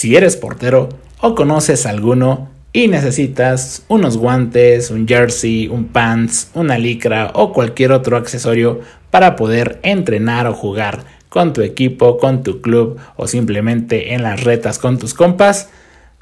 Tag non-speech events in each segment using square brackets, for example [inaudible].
Si eres portero o conoces alguno y necesitas unos guantes, un jersey, un pants, una licra o cualquier otro accesorio para poder entrenar o jugar con tu equipo, con tu club o simplemente en las retas con tus compas,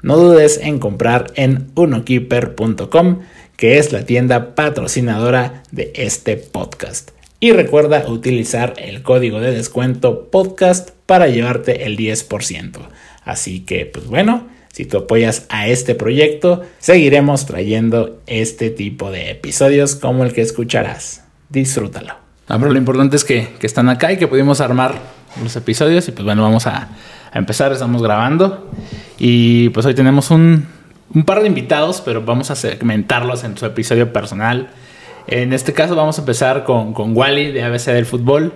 no dudes en comprar en unokeeper.com, que es la tienda patrocinadora de este podcast. Y recuerda utilizar el código de descuento podcast para llevarte el 10%. Así que, pues bueno, si tú apoyas a este proyecto, seguiremos trayendo este tipo de episodios como el que escucharás. Disfrútalo. Ah, lo importante es que, están acá y que pudimos armar los episodios. Y pues bueno, vamos a, empezar. Estamos grabando. Y pues hoy tenemos un, par de invitados, pero vamos a segmentarlos en su episodio personal. En este caso vamos a empezar con, con Wally de ABC del Fútbol.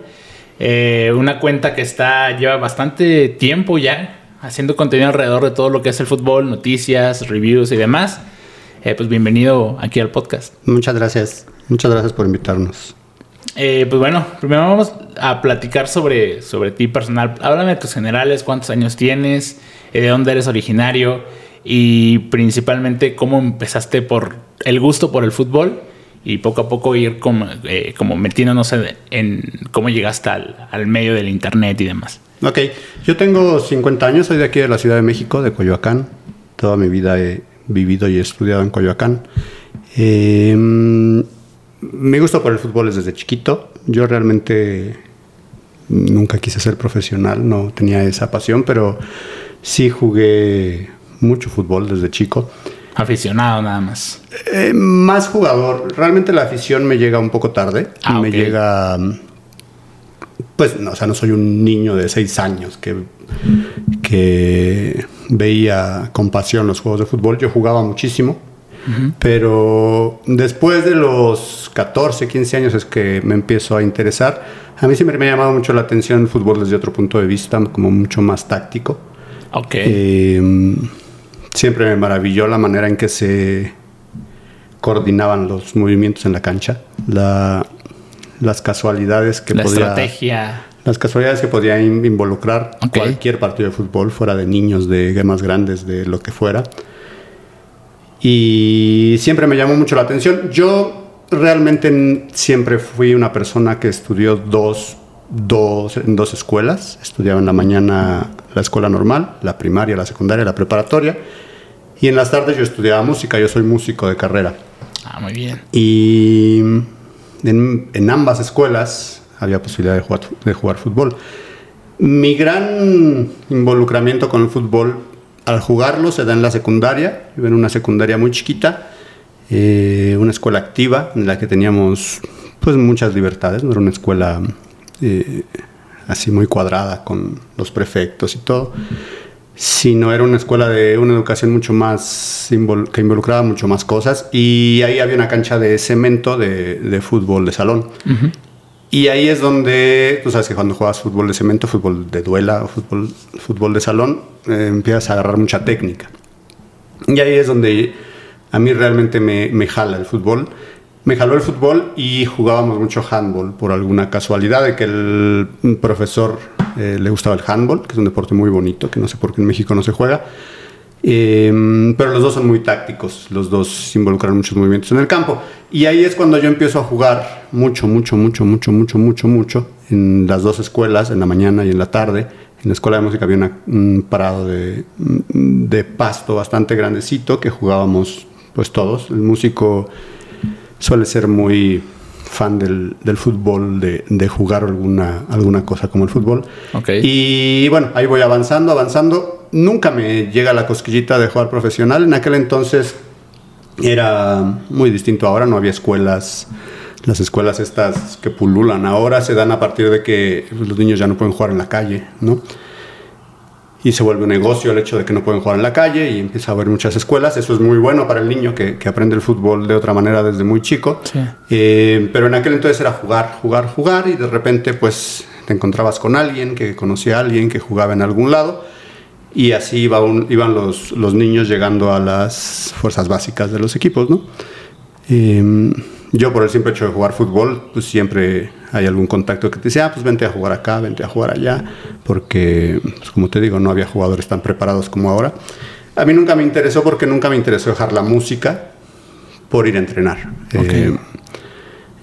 Eh, una cuenta que está lleva bastante tiempo ya haciendo contenido alrededor de todo lo que es el fútbol, noticias, reviews y demás. Eh, pues bienvenido aquí al podcast. Muchas gracias. Muchas gracias por invitarnos. Eh, pues bueno, primero vamos a platicar sobre, sobre ti personal. Háblame de tus generales, cuántos años tienes, eh, de dónde eres originario y principalmente cómo empezaste por el gusto por el fútbol y poco a poco ir como, como metiéndonos en, cómo llegaste al, al medio del internet y demás. Ok, yo tengo 50 años, soy de aquí de la Ciudad de México, de Coyoacán. Toda mi vida he vivido y he estudiado en Coyoacán. Eh, mi gusto por el fútbol es desde chiquito. Yo realmente nunca quise ser profesional, no tenía esa pasión, pero sí jugué mucho fútbol desde chico. Aficionado nada más. Eh, más jugador. Realmente la afición me llega un poco tarde. Ah, me llega pues, no, o sea, no soy un niño de seis años que, que veía con pasión los juegos de fútbol. Yo jugaba muchísimo, pero después de los 14, 15 años es que me empiezo a interesar. A mí siempre me ha llamado mucho la atención el fútbol desde otro punto de vista, como mucho más táctico. Ok. Em, siempre me maravilló la manera en que se coordinaban los movimientos en la cancha. La, las casualidades que la estrategia. las casualidades que podía involucrar cualquier partido de fútbol fuera de niños de más grandes de lo que fuera. Y siempre me llamó mucho la atención. Yo realmente siempre fui una persona que estudió dos, dos en dos escuelas. Estudiaba en la mañana la escuela normal la primaria la secundaria la preparatoria. Y en las tardes yo estudiaba música. Yo soy músico de carrera. Ah muy bien. Y en, ambas escuelas había posibilidad de jugar, de jugar fútbol. Mi gran involucramiento con el fútbol al jugarlo se da en la secundaria, yo en una secundaria muy chiquita, eh, una escuela activa en la que teníamos pues muchas libertades, no era una escuela eh, así muy cuadrada con los prefectos y todo sino era una escuela de una educación mucho más que involucraba mucho más cosas. Y ahí había una cancha de cemento de, fútbol de salón. Y ahí es donde tú sabes que cuando juegas fútbol de cemento fútbol de duela o fútbol, fútbol de salón eh, empiezas a agarrar mucha técnica. Y ahí es donde a mí realmente me, me jala el fútbol. Me jaló el fútbol y jugábamos mucho handball por alguna casualidad de que el profesor eh, le gustaba el handball, que es un deporte muy bonito, que no sé por qué en México no se juega. Em, pero los dos son muy tácticos, los dos involucran muchos movimientos en el campo. Y ahí es cuando yo empiezo a jugar mucho, mucho, mucho, mucho, mucho, mucho, mucho, en las dos escuelas, en la mañana y en la tarde. En la escuela de música había un parado de, de pasto bastante grandecito que jugábamos pues todos. El músico suele ser muy fan del, del fútbol, de, de, jugar alguna, alguna cosa como el fútbol. Okay. Y bueno, ahí voy avanzando, avanzando. Nunca me llega la cosquillita de jugar profesional. En aquel entonces era muy distinto ahora, no había escuelas. Las escuelas estas que pululan ahora se dan a partir de que los niños ya no pueden jugar en la calle, ¿no? Y se vuelve un negocio el hecho de que no pueden jugar en la calle y empieza a haber muchas escuelas. Eso es muy bueno para el niño que, que aprende el fútbol de otra manera desde muy chico. Eh, pero en aquel entonces era jugar, jugar, jugar y de repente pues te encontrabas con alguien que conocía a alguien que jugaba en algún lado y así iba iban los, los, niños llegando a las fuerzas básicas de los equipos, ¿no? Em, yo por el simple hecho de jugar fútbol, pues siempre hay algún contacto que te dice, ah, pues vente a jugar acá, vente a jugar allá, porque, pues como te digo, no había jugadores tan preparados como ahora. A mí nunca me interesó porque nunca me interesó dejar la música por ir a entrenar. Eh,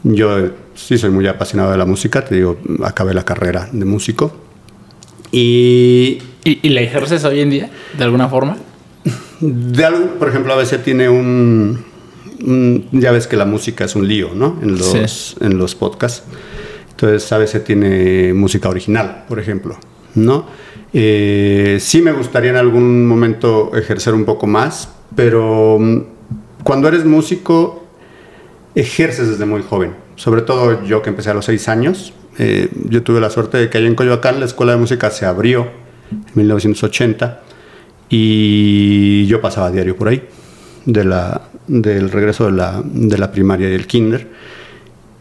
yo sí soy muy apasionado de la música, te digo, acabé la carrera de músico. ¿Y, ¿Y, la ejerces hoy en día, de alguna forma? De algo, por ejemplo, a veces tiene un, Ya ves que la música es un lío, ¿no? En los, en los podcasts. Entonces, a veces tiene música original, por ejemplo, ¿no? Eh, sí me gustaría en algún momento ejercer un poco más, pero mm, cuando eres músico, ejerces desde muy joven. Sobre todo yo que empecé a los seis años. Eh, yo tuve la suerte de que allá en Coyoacán la escuela de música se abrió en 1980 y yo pasaba a diario por ahí, de la, del regreso de la, de la primaria y el kinder.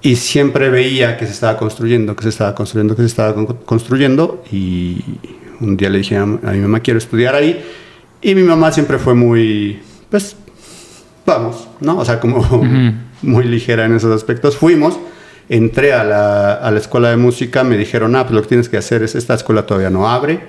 Y siempre veía que se estaba construyendo, que se estaba construyendo, que se estaba construyendo. Y un día le dije a, mi mamá, quiero estudiar ahí. Y mi mamá siempre fue muy, pues, vamos, ¿no? O sea, como [laughs] muy ligera en esos aspectos. Fuimos, entré a la, a la, escuela de música, me dijeron, ah, pues lo que tienes que hacer es, esta escuela todavía no abre,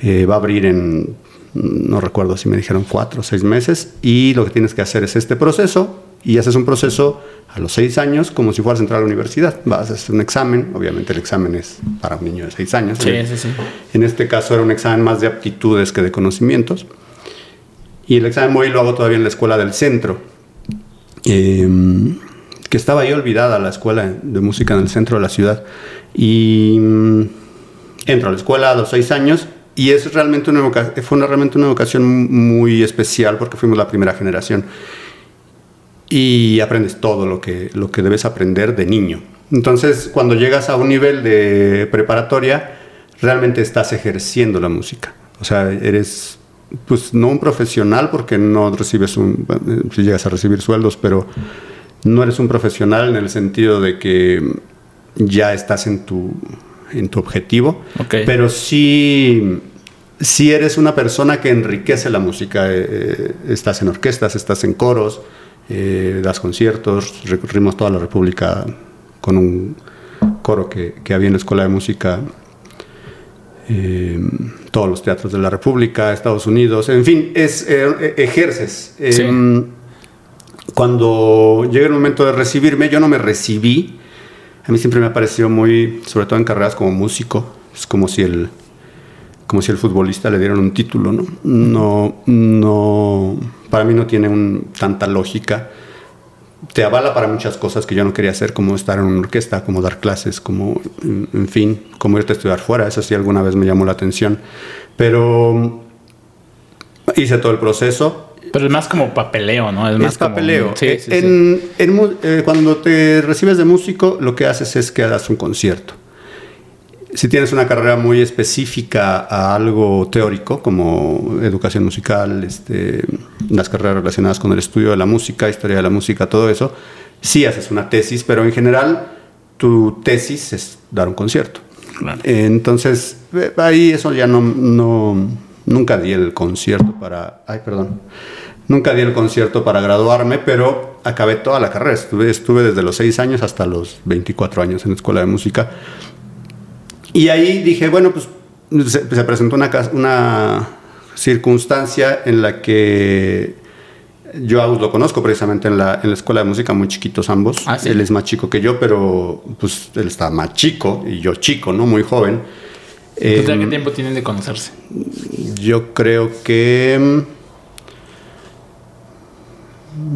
eh, va a abrir en, no recuerdo si me dijeron cuatro o seis meses, y lo que tienes que hacer es este proceso, y haces un proceso a los seis años como si fueras a entrar a la universidad. Vas a hacer un examen, obviamente el examen es para un niño de seis años. Sí, sí, sí. En este caso era un examen más de aptitudes que de conocimientos. Y el examen voy lo hago todavía en la escuela del centro, em, que estaba ahí olvidada la escuela de música en el centro de la ciudad. Y mm, entro a la escuela a los seis años y es realmente una fue una, realmente una educación muy especial porque fuimos la primera generación y aprendes todo lo que, lo que debes aprender de niño. Entonces, cuando llegas a un nivel de preparatoria, realmente estás ejerciendo la música. O sea, eres, pues no un profesional porque no recibes un, si llegas a recibir sueldos, pero no eres un profesional en el sentido de que ya estás en tu, en tu objetivo, pero sí, sí eres una persona que enriquece la música. Eh, eh, estás en orquestas, estás en coros, eh, das conciertos, recorrimos toda la República con un coro que, que había en la Escuela de Música, eh, todos los teatros de la República, Estados Unidos, en fin, es, ejerces. Cuando llega el momento de recibirme, yo no me recibí. A mí siempre me ha parecido muy, sobre todo en carreras como músico, es como si el, como si el futbolista le dieran un título, ¿no? No, no para mí no tiene un, tanta lógica. Te avala para muchas cosas que yo no quería hacer, como estar en una orquesta, como dar clases, como, en, fin, como irte a estudiar fuera. Eso sí alguna vez me llamó la atención. Pero hice todo el proceso. Pero es más como papeleo, ¿no? Es, más papeleo. sí, sí, eh, cuando te recibes de músico, lo que haces es que hagas un concierto si tienes una carrera muy específica a algo teórico, como educación musical, este, las carreras relacionadas con el estudio de la música, historia de la música, todo eso, sí haces una tesis, pero en general tu tesis es dar un concierto. Entonces, eh, ahí eso ya no, no, nunca di el concierto para, ay, perdón, nunca di el concierto para graduarme, pero acabé toda la carrera. Estuve, estuve desde los 6 años hasta los 24 años en la escuela de música y ahí dije, bueno, pues se, presentó una, una circunstancia en la que yo a lo conozco precisamente en la, en la, escuela de música, muy chiquitos ambos. Ah, él es más chico que yo, pero pues él está más chico y yo chico, ¿no? Muy joven. ¿Qué em, tiempo tienen de conocerse? Yo creo que...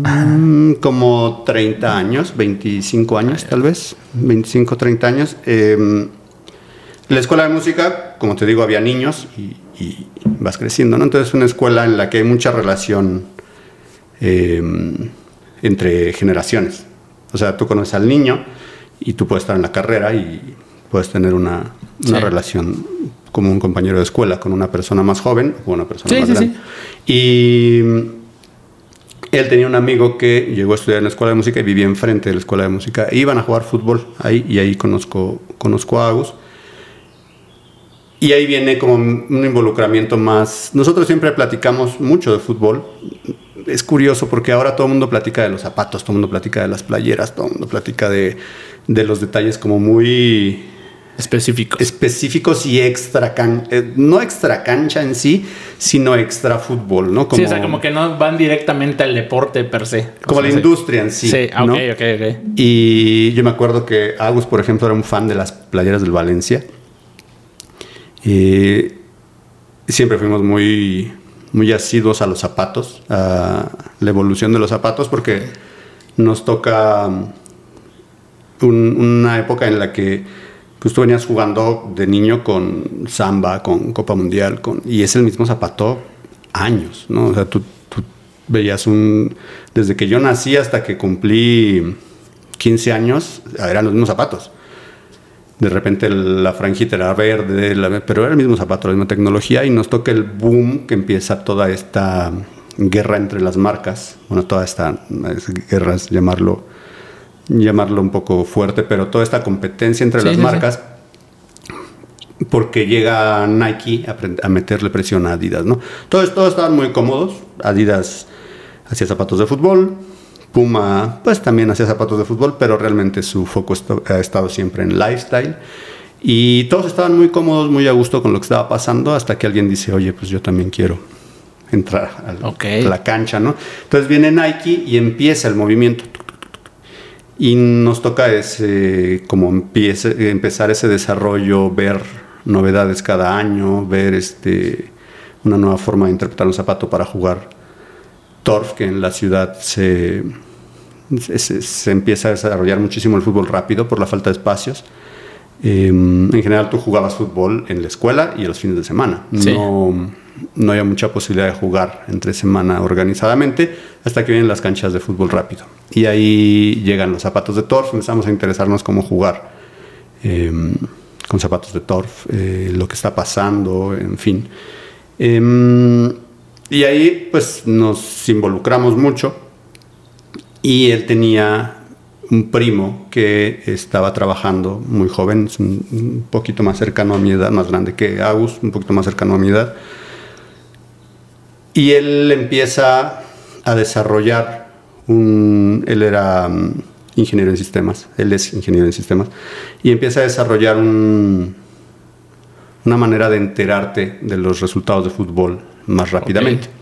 Mm, como 30 años, 25 años tal vez, 25, 30 años. Eh, la escuela de música, como te digo, había niños y, vas creciendo, ¿no? Entonces es una escuela en la que hay mucha relación em, entre generaciones. O sea, tú conoces al niño y tú puedes estar en la carrera y puedes tener una, relación como un compañero de escuela con una persona más joven o una persona más grande. Y él tenía un amigo que llegó a estudiar en la escuela de música y vivía enfrente de la escuela de música. E iban a jugar fútbol ahí y ahí conozco, conozco a Agus y ahí viene como un involucramiento más. Nosotros siempre platicamos mucho de fútbol. Es curioso porque ahora todo el mundo platica de los zapatos, todo el mundo platica de las playeras, todo el mundo platica de, de los detalles como muy específicos. Específicos y extra cancha, eh, no extra cancha en sí, sino extra fútbol, ¿no? Como, sí, o sea, como que no van directamente al deporte per se. Como la industria en sí. Sí, ok, ok, ok. Y yo me acuerdo que Agus, por ejemplo, era un fan de las playeras del Valencia. Y siempre fuimos muy, muy asiduos a los zapatos, a la evolución de los zapatos, porque nos toca una época en la que pues, tú venías jugando de niño con samba, con Copa Mundial, con, y es el mismo zapato años, ¿no? O sea, tú, veías un... Desde que yo nací hasta que cumplí 15 años, eran los mismos zapatos de repente la franjita era verde, pero era el mismo zapato, la misma tecnología, y nos toca el boom que empieza toda esta guerra entre las marcas, bueno, toda esta guerra llamarlo, llamarlo un poco fuerte, pero toda esta competencia entre las marcas, porque llega Nike a, meterle presión a Adidas, ¿no? Todos, todos estaban muy cómodos, Adidas hacía zapatos de fútbol, Puma, pues también hacía zapatos de fútbol, pero realmente su foco ha estado siempre en lifestyle. Y todos estaban muy cómodos, muy a gusto con lo que estaba pasando, hasta que alguien dice, oye, pues yo también quiero entrar a la cancha, ¿no? Entonces viene Nike y empieza el movimiento. Y nos toca ese, como empiece, empezar ese desarrollo, ver novedades cada año, ver este, una nueva forma de interpretar un zapato para jugar Torf, que en la ciudad se, se, empieza a desarrollar muchísimo el fútbol rápido por la falta de espacios. Em, en general tú jugabas fútbol en la escuela y los fines de semana. No, no había mucha posibilidad de jugar entre semana organizadamente hasta que vienen las canchas de fútbol rápido. Y ahí llegan los zapatos de Torf, empezamos a interesarnos cómo jugar em, con zapatos de Torf, eh, lo que está pasando, en fin. Em, y ahí pues nos involucramos mucho y él tenía un primo que estaba trabajando muy joven, un, poquito más cercano a mi edad, más grande que Agus, un poquito más cercano a mi edad. Y él empieza a desarrollar un... Él era mm, ingeniero en sistemas, él es ingeniero en sistemas, y empieza a desarrollar un, una manera de enterarte de los resultados de fútbol más rápidamente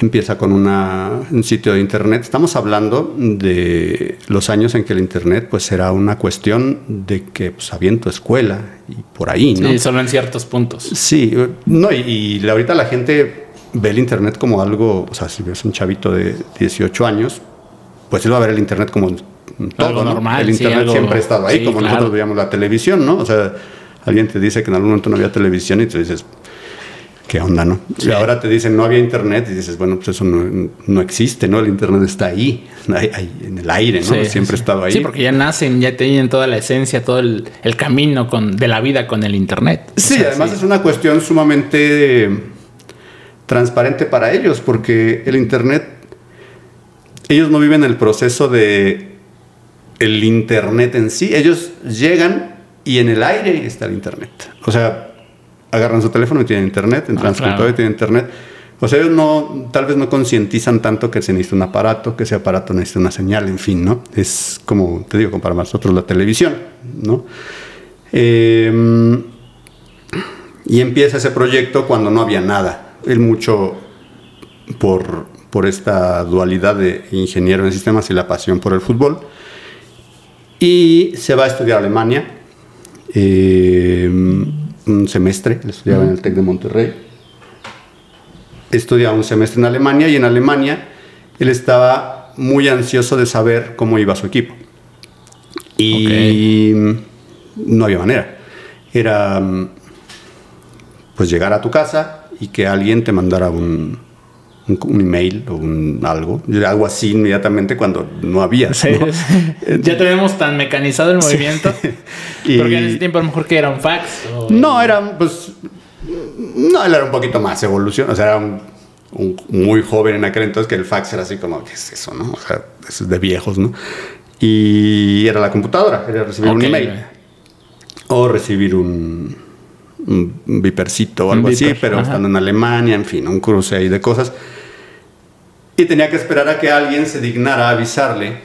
empieza con un sitio de internet. Estamos hablando de los años en que el internet pues era una cuestión de que pues había tu escuela y por ahí, ¿no? Sí, solo en ciertos puntos. Sí, no, y, ahorita la gente ve el internet como algo, o sea, si ves un chavito de 18 años, pues él va a ver el internet como todo, normal. El internet siempre ha estado ahí, como nosotros veíamos la televisión, ¿no? O sea, alguien te dice que en algún momento no había televisión y tú dices, ¿qué onda, no? Y ahora te dicen, no había internet, y dices, bueno, pues eso no, existe, ¿no? El internet está ahí, en el aire, ¿no? Siempre ha estado ahí. Sí, porque ya nacen, ya tienen toda la esencia, todo el, camino con, de la vida con el internet. Sí, además es una cuestión sumamente transparente para ellos, porque el internet, ellos no viven el proceso de el internet en sí, ellos llegan y en el aire está el internet. O sea, agarran su teléfono y tienen internet, entran ah, su y tienen internet. O sea, ellos no, tal vez no concientizan tanto que se necesita un aparato, que ese aparato necesita una señal, en fin, ¿no? Es como, te digo, como para nosotros la televisión, ¿no? Em, y empieza ese proyecto cuando no había nada. Él mucho por, por esta dualidad de ingeniero en sistemas y la pasión por el fútbol. Y se va a estudiar a Alemania. Eh, un semestre, estudiaba en el TEC de Monterrey. Estudiaba un semestre en Alemania y en Alemania él estaba muy ansioso de saber cómo iba su equipo. Y no había manera. Era pues llegar a tu casa y que alguien te mandara un, un, email o un algo, algo así inmediatamente cuando no había. ya tenemos tan mecanizado el movimiento. [laughs] Porque en ese tiempo a lo mejor que era un fax. No, era pues. No, él era un poquito más evolución. O sea, era un, muy joven en aquel entonces que el fax era así como, ¿qué es eso, no? O sea, eso es de viejos, ¿no? Y era la computadora, era recibir un email. O recibir un, un vipercito o algo así, pero ajá. estando en Alemania, en fin, un cruce ahí de cosas. Y tenía que esperar a que alguien se dignara a avisarle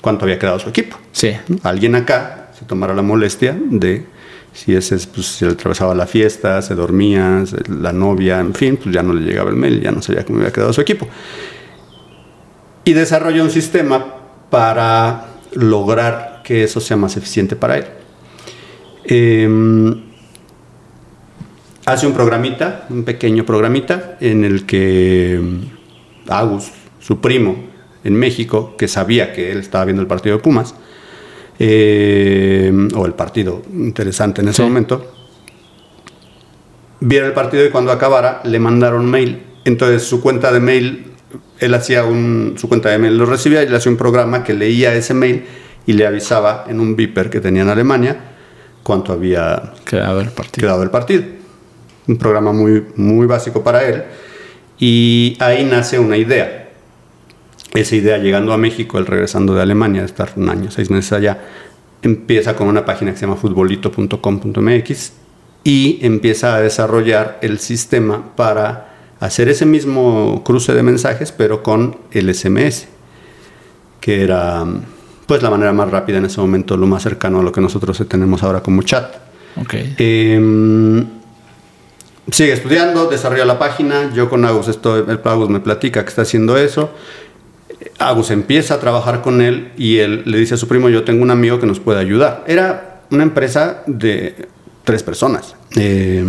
cuánto había quedado su equipo. Sí. ¿no? Alguien acá se tomara la molestia de si ese es, pues, si le atravesaba la fiesta, se dormía, se- la novia, en fin, pues ya no le llegaba el mail, ya no sabía cómo había quedado su equipo. Y desarrolló un sistema para lograr que eso sea más eficiente para él. Em, hace un programita, un pequeño programita, en el que mm, Agus, su primo en México, que sabía que él estaba viendo el partido de Pumas, eh, o el partido interesante en ese Sí. momento, viera el partido y cuando acabara le mandaron mail. Entonces su cuenta de mail, él hacía un, su cuenta de mail lo recibía y le hacía un programa que leía ese mail y le avisaba en un beeper que tenía en Alemania cuánto había Quedado el partido. quedado el partido. Un programa muy, muy básico para él. Y ahí nace una idea. Esa idea, llegando a México, él regresando de Alemania, de estar un año, seis meses allá, empieza con una página que se llama futbolito.com.mx y empieza a desarrollar el sistema para hacer ese mismo cruce de mensajes, pero con el SMS, que era pues la manera más rápida en ese momento, lo más cercano a lo que nosotros tenemos ahora como chat. Ok. Eh, sigue estudiando, desarrolla la página. Yo con Agus estoy, el Agus me platica que está haciendo eso. Agus empieza a trabajar con él y él le dice a su primo, yo tengo un amigo que nos puede ayudar. Era una empresa de tres personas. Eh,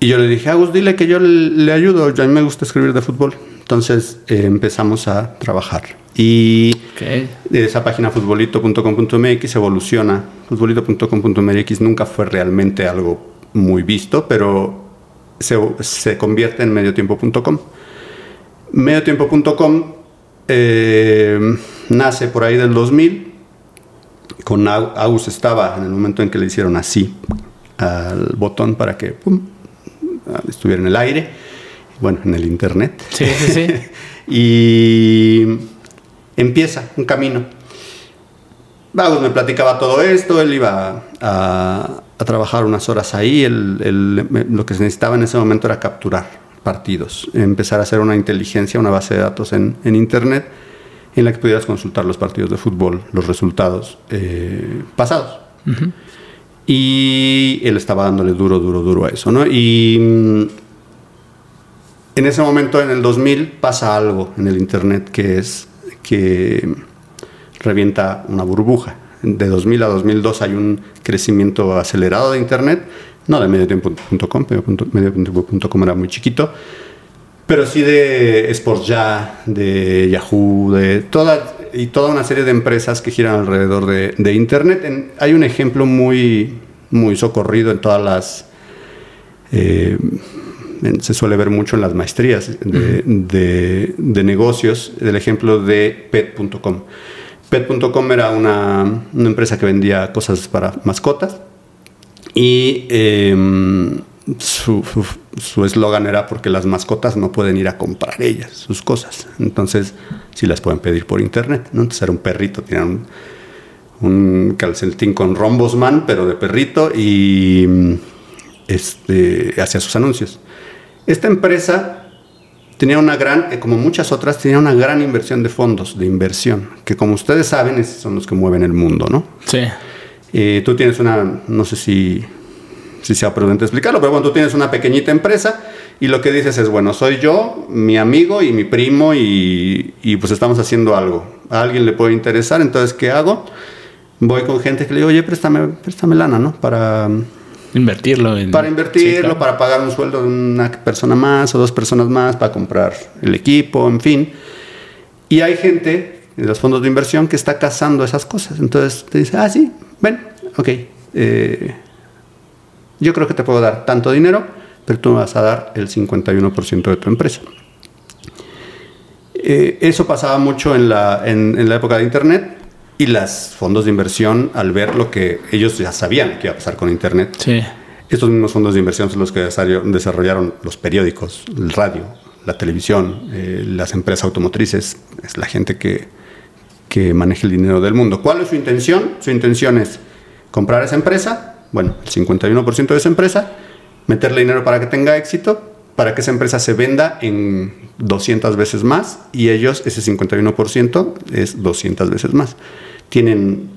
y yo le dije, Agus, dile que yo le, le ayudo, a mí me gusta escribir de fútbol. Entonces eh, empezamos a trabajar. Y Ok. de esa página futbolito.com.mx evoluciona. Futbolito.com.mx nunca fue realmente algo muy visto, pero se, se convierte en mediotiempo.com. Mediotiempo.com eh, nace por ahí del 2000. Con Agus estaba en el momento en que le hicieron así al botón para que pum, estuviera en el aire, bueno, en el internet. Sí, sí, sí. [laughs] y empieza un camino. Vagos me platicaba todo esto, él iba a, a trabajar unas horas ahí, él- él- me- lo que se necesitaba en ese momento era capturar partidos, empezar a hacer una inteligencia, una base de datos en, en Internet en la que pudieras consultar los partidos de fútbol, los resultados eh, pasados. Y él estaba dándole duro, duro, duro a eso, ¿no? Y mm, en ese momento, en el 2000, pasa algo en el Internet que es que revienta una burbuja. De 2000 a 2002 hay un crecimiento acelerado de Internet, no de mediotiempo.com, mediotiempo.com era muy chiquito, pero sí de Sports Ya, de Yahoo, de toda, y toda una serie de empresas que giran alrededor de, de Internet. Hay un ejemplo muy, muy socorrido en todas las... eh, se suele ver mucho en las maestrías de, de- de negocios, el ejemplo de pet.com. Pet.com era una, una empresa que vendía cosas para mascotas y em, su eslogan era porque las mascotas no pueden ir a comprar ellas sus cosas. Entonces, sí las pueden pedir por internet. ¿no? Entonces era un perrito, tenía un, un calcetín con rombosman, pero de perrito, y este, hacía sus anuncios. Esta empresa tenía una gran, como muchas otras, tenía una gran inversión de fondos de inversión, que como ustedes saben, esos son los que mueven el mundo, ¿no? Sí. Eh, tú tienes una, no sé si, si sea prudente explicarlo, pero bueno, tú tienes una pequeñita empresa y lo que dices es, bueno, soy yo, mi amigo y mi primo y, y pues estamos haciendo algo. A alguien le puede interesar, entonces, ¿qué hago? Voy con gente que le digo, oye, préstame, préstame lana, ¿no? Para, Invertirlo en. para invertirlo, Sí, claro. para pagar un sueldo de una persona más o dos personas más, para comprar el equipo, en fin. Y hay gente en los fondos de inversión que está cazando esas cosas. Entonces te dice, ah, sí, ven, ok, eh, yo creo que te puedo dar tanto dinero, pero tú me vas a dar el 51% de tu empresa. Eh, eso pasaba mucho en la, en, en la época de Internet y los fondos de inversión, al ver lo que ellos ya sabían que iba a pasar con Internet, Sí. estos mismos fondos de inversión son los que desarroll- desarrollaron los periódicos, el radio, la televisión, eh, las empresas automotrices, es la gente que, que maneja el dinero del mundo. ¿Cuál es su intención? Su intención es comprar esa empresa, bueno, el 51% de esa empresa, meterle dinero para que tenga éxito, para que esa empresa se venda en 200 veces más y ellos ese 51% es 200 veces más. Tienen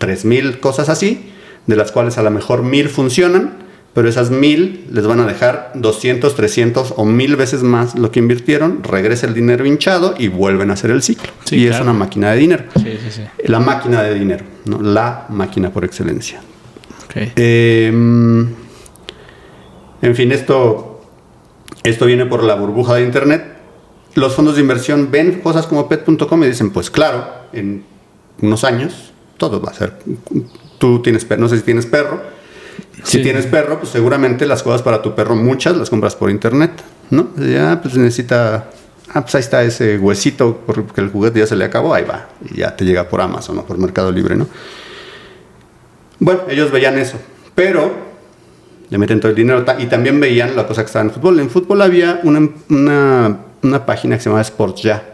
3.000 cosas así, de las cuales a lo mejor 1.000 funcionan, pero esas 1.000 les van a dejar 200, 300 o 1.000 veces más lo que invirtieron, regresa el dinero hinchado y vuelven a hacer el ciclo. y es una máquina de dinero. La máquina de dinero, ¿no? la máquina por excelencia. Em, en fin, esto, esto viene por la burbuja de Internet. Los fondos de inversión ven cosas como pet.com y dicen, pues claro, en unos años todo va a ser. Tú tienes perro, no sé si tienes perro. Si tienes perro, pues seguramente las cosas para tu perro, muchas las compras por internet, ¿no? Ya, pues necesita. Ah, pues ahí está ese huesito, porque el juguete ya se le acabó, ahí va. Y ya te llega por Amazon o por Mercado Libre, ¿no? Bueno, ellos veían eso, pero le meten todo el dinero y también veían la cosa que estaba en fútbol. En fútbol había una, una, una página que se llamaba Sports Ya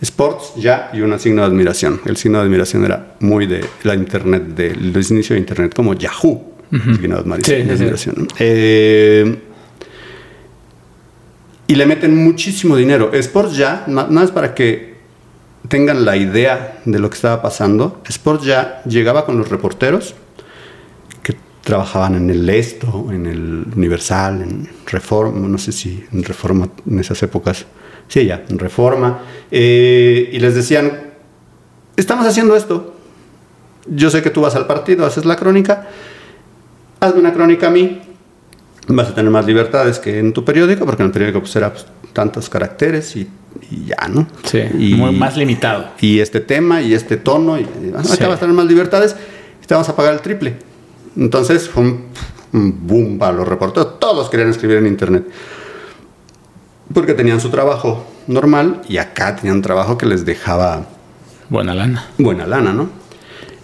Sports ya y un signo de admiración. El signo de admiración era muy de la internet, del inicio de internet, como Yahoo. Signo de admiración. Eh, y le meten muchísimo dinero. Sports ya, nada más para que tengan la idea de lo que estaba pasando. Sports ya llegaba con los reporteros que trabajaban en el Esto, en el Universal, en Reforma, no sé si en Reforma en esas épocas Sí, ya, en reforma. Eh, y les decían, estamos haciendo esto. Yo sé que tú vas al partido, haces la crónica. Hazme una crónica a mí. Vas a tener más libertades que en tu periódico, porque en el periódico pues era pues, tantos caracteres y, ya, ¿no? Sí, y, más limitado. Y este tema y este tono. Y, acá vas a tener más libertades y te vamos a pagar el triple. Entonces fue un, un boom para los reporteros. Todos querían escribir en internet porque tenían su trabajo normal y acá tenían un trabajo que les dejaba buena lana. Buena lana, ¿no?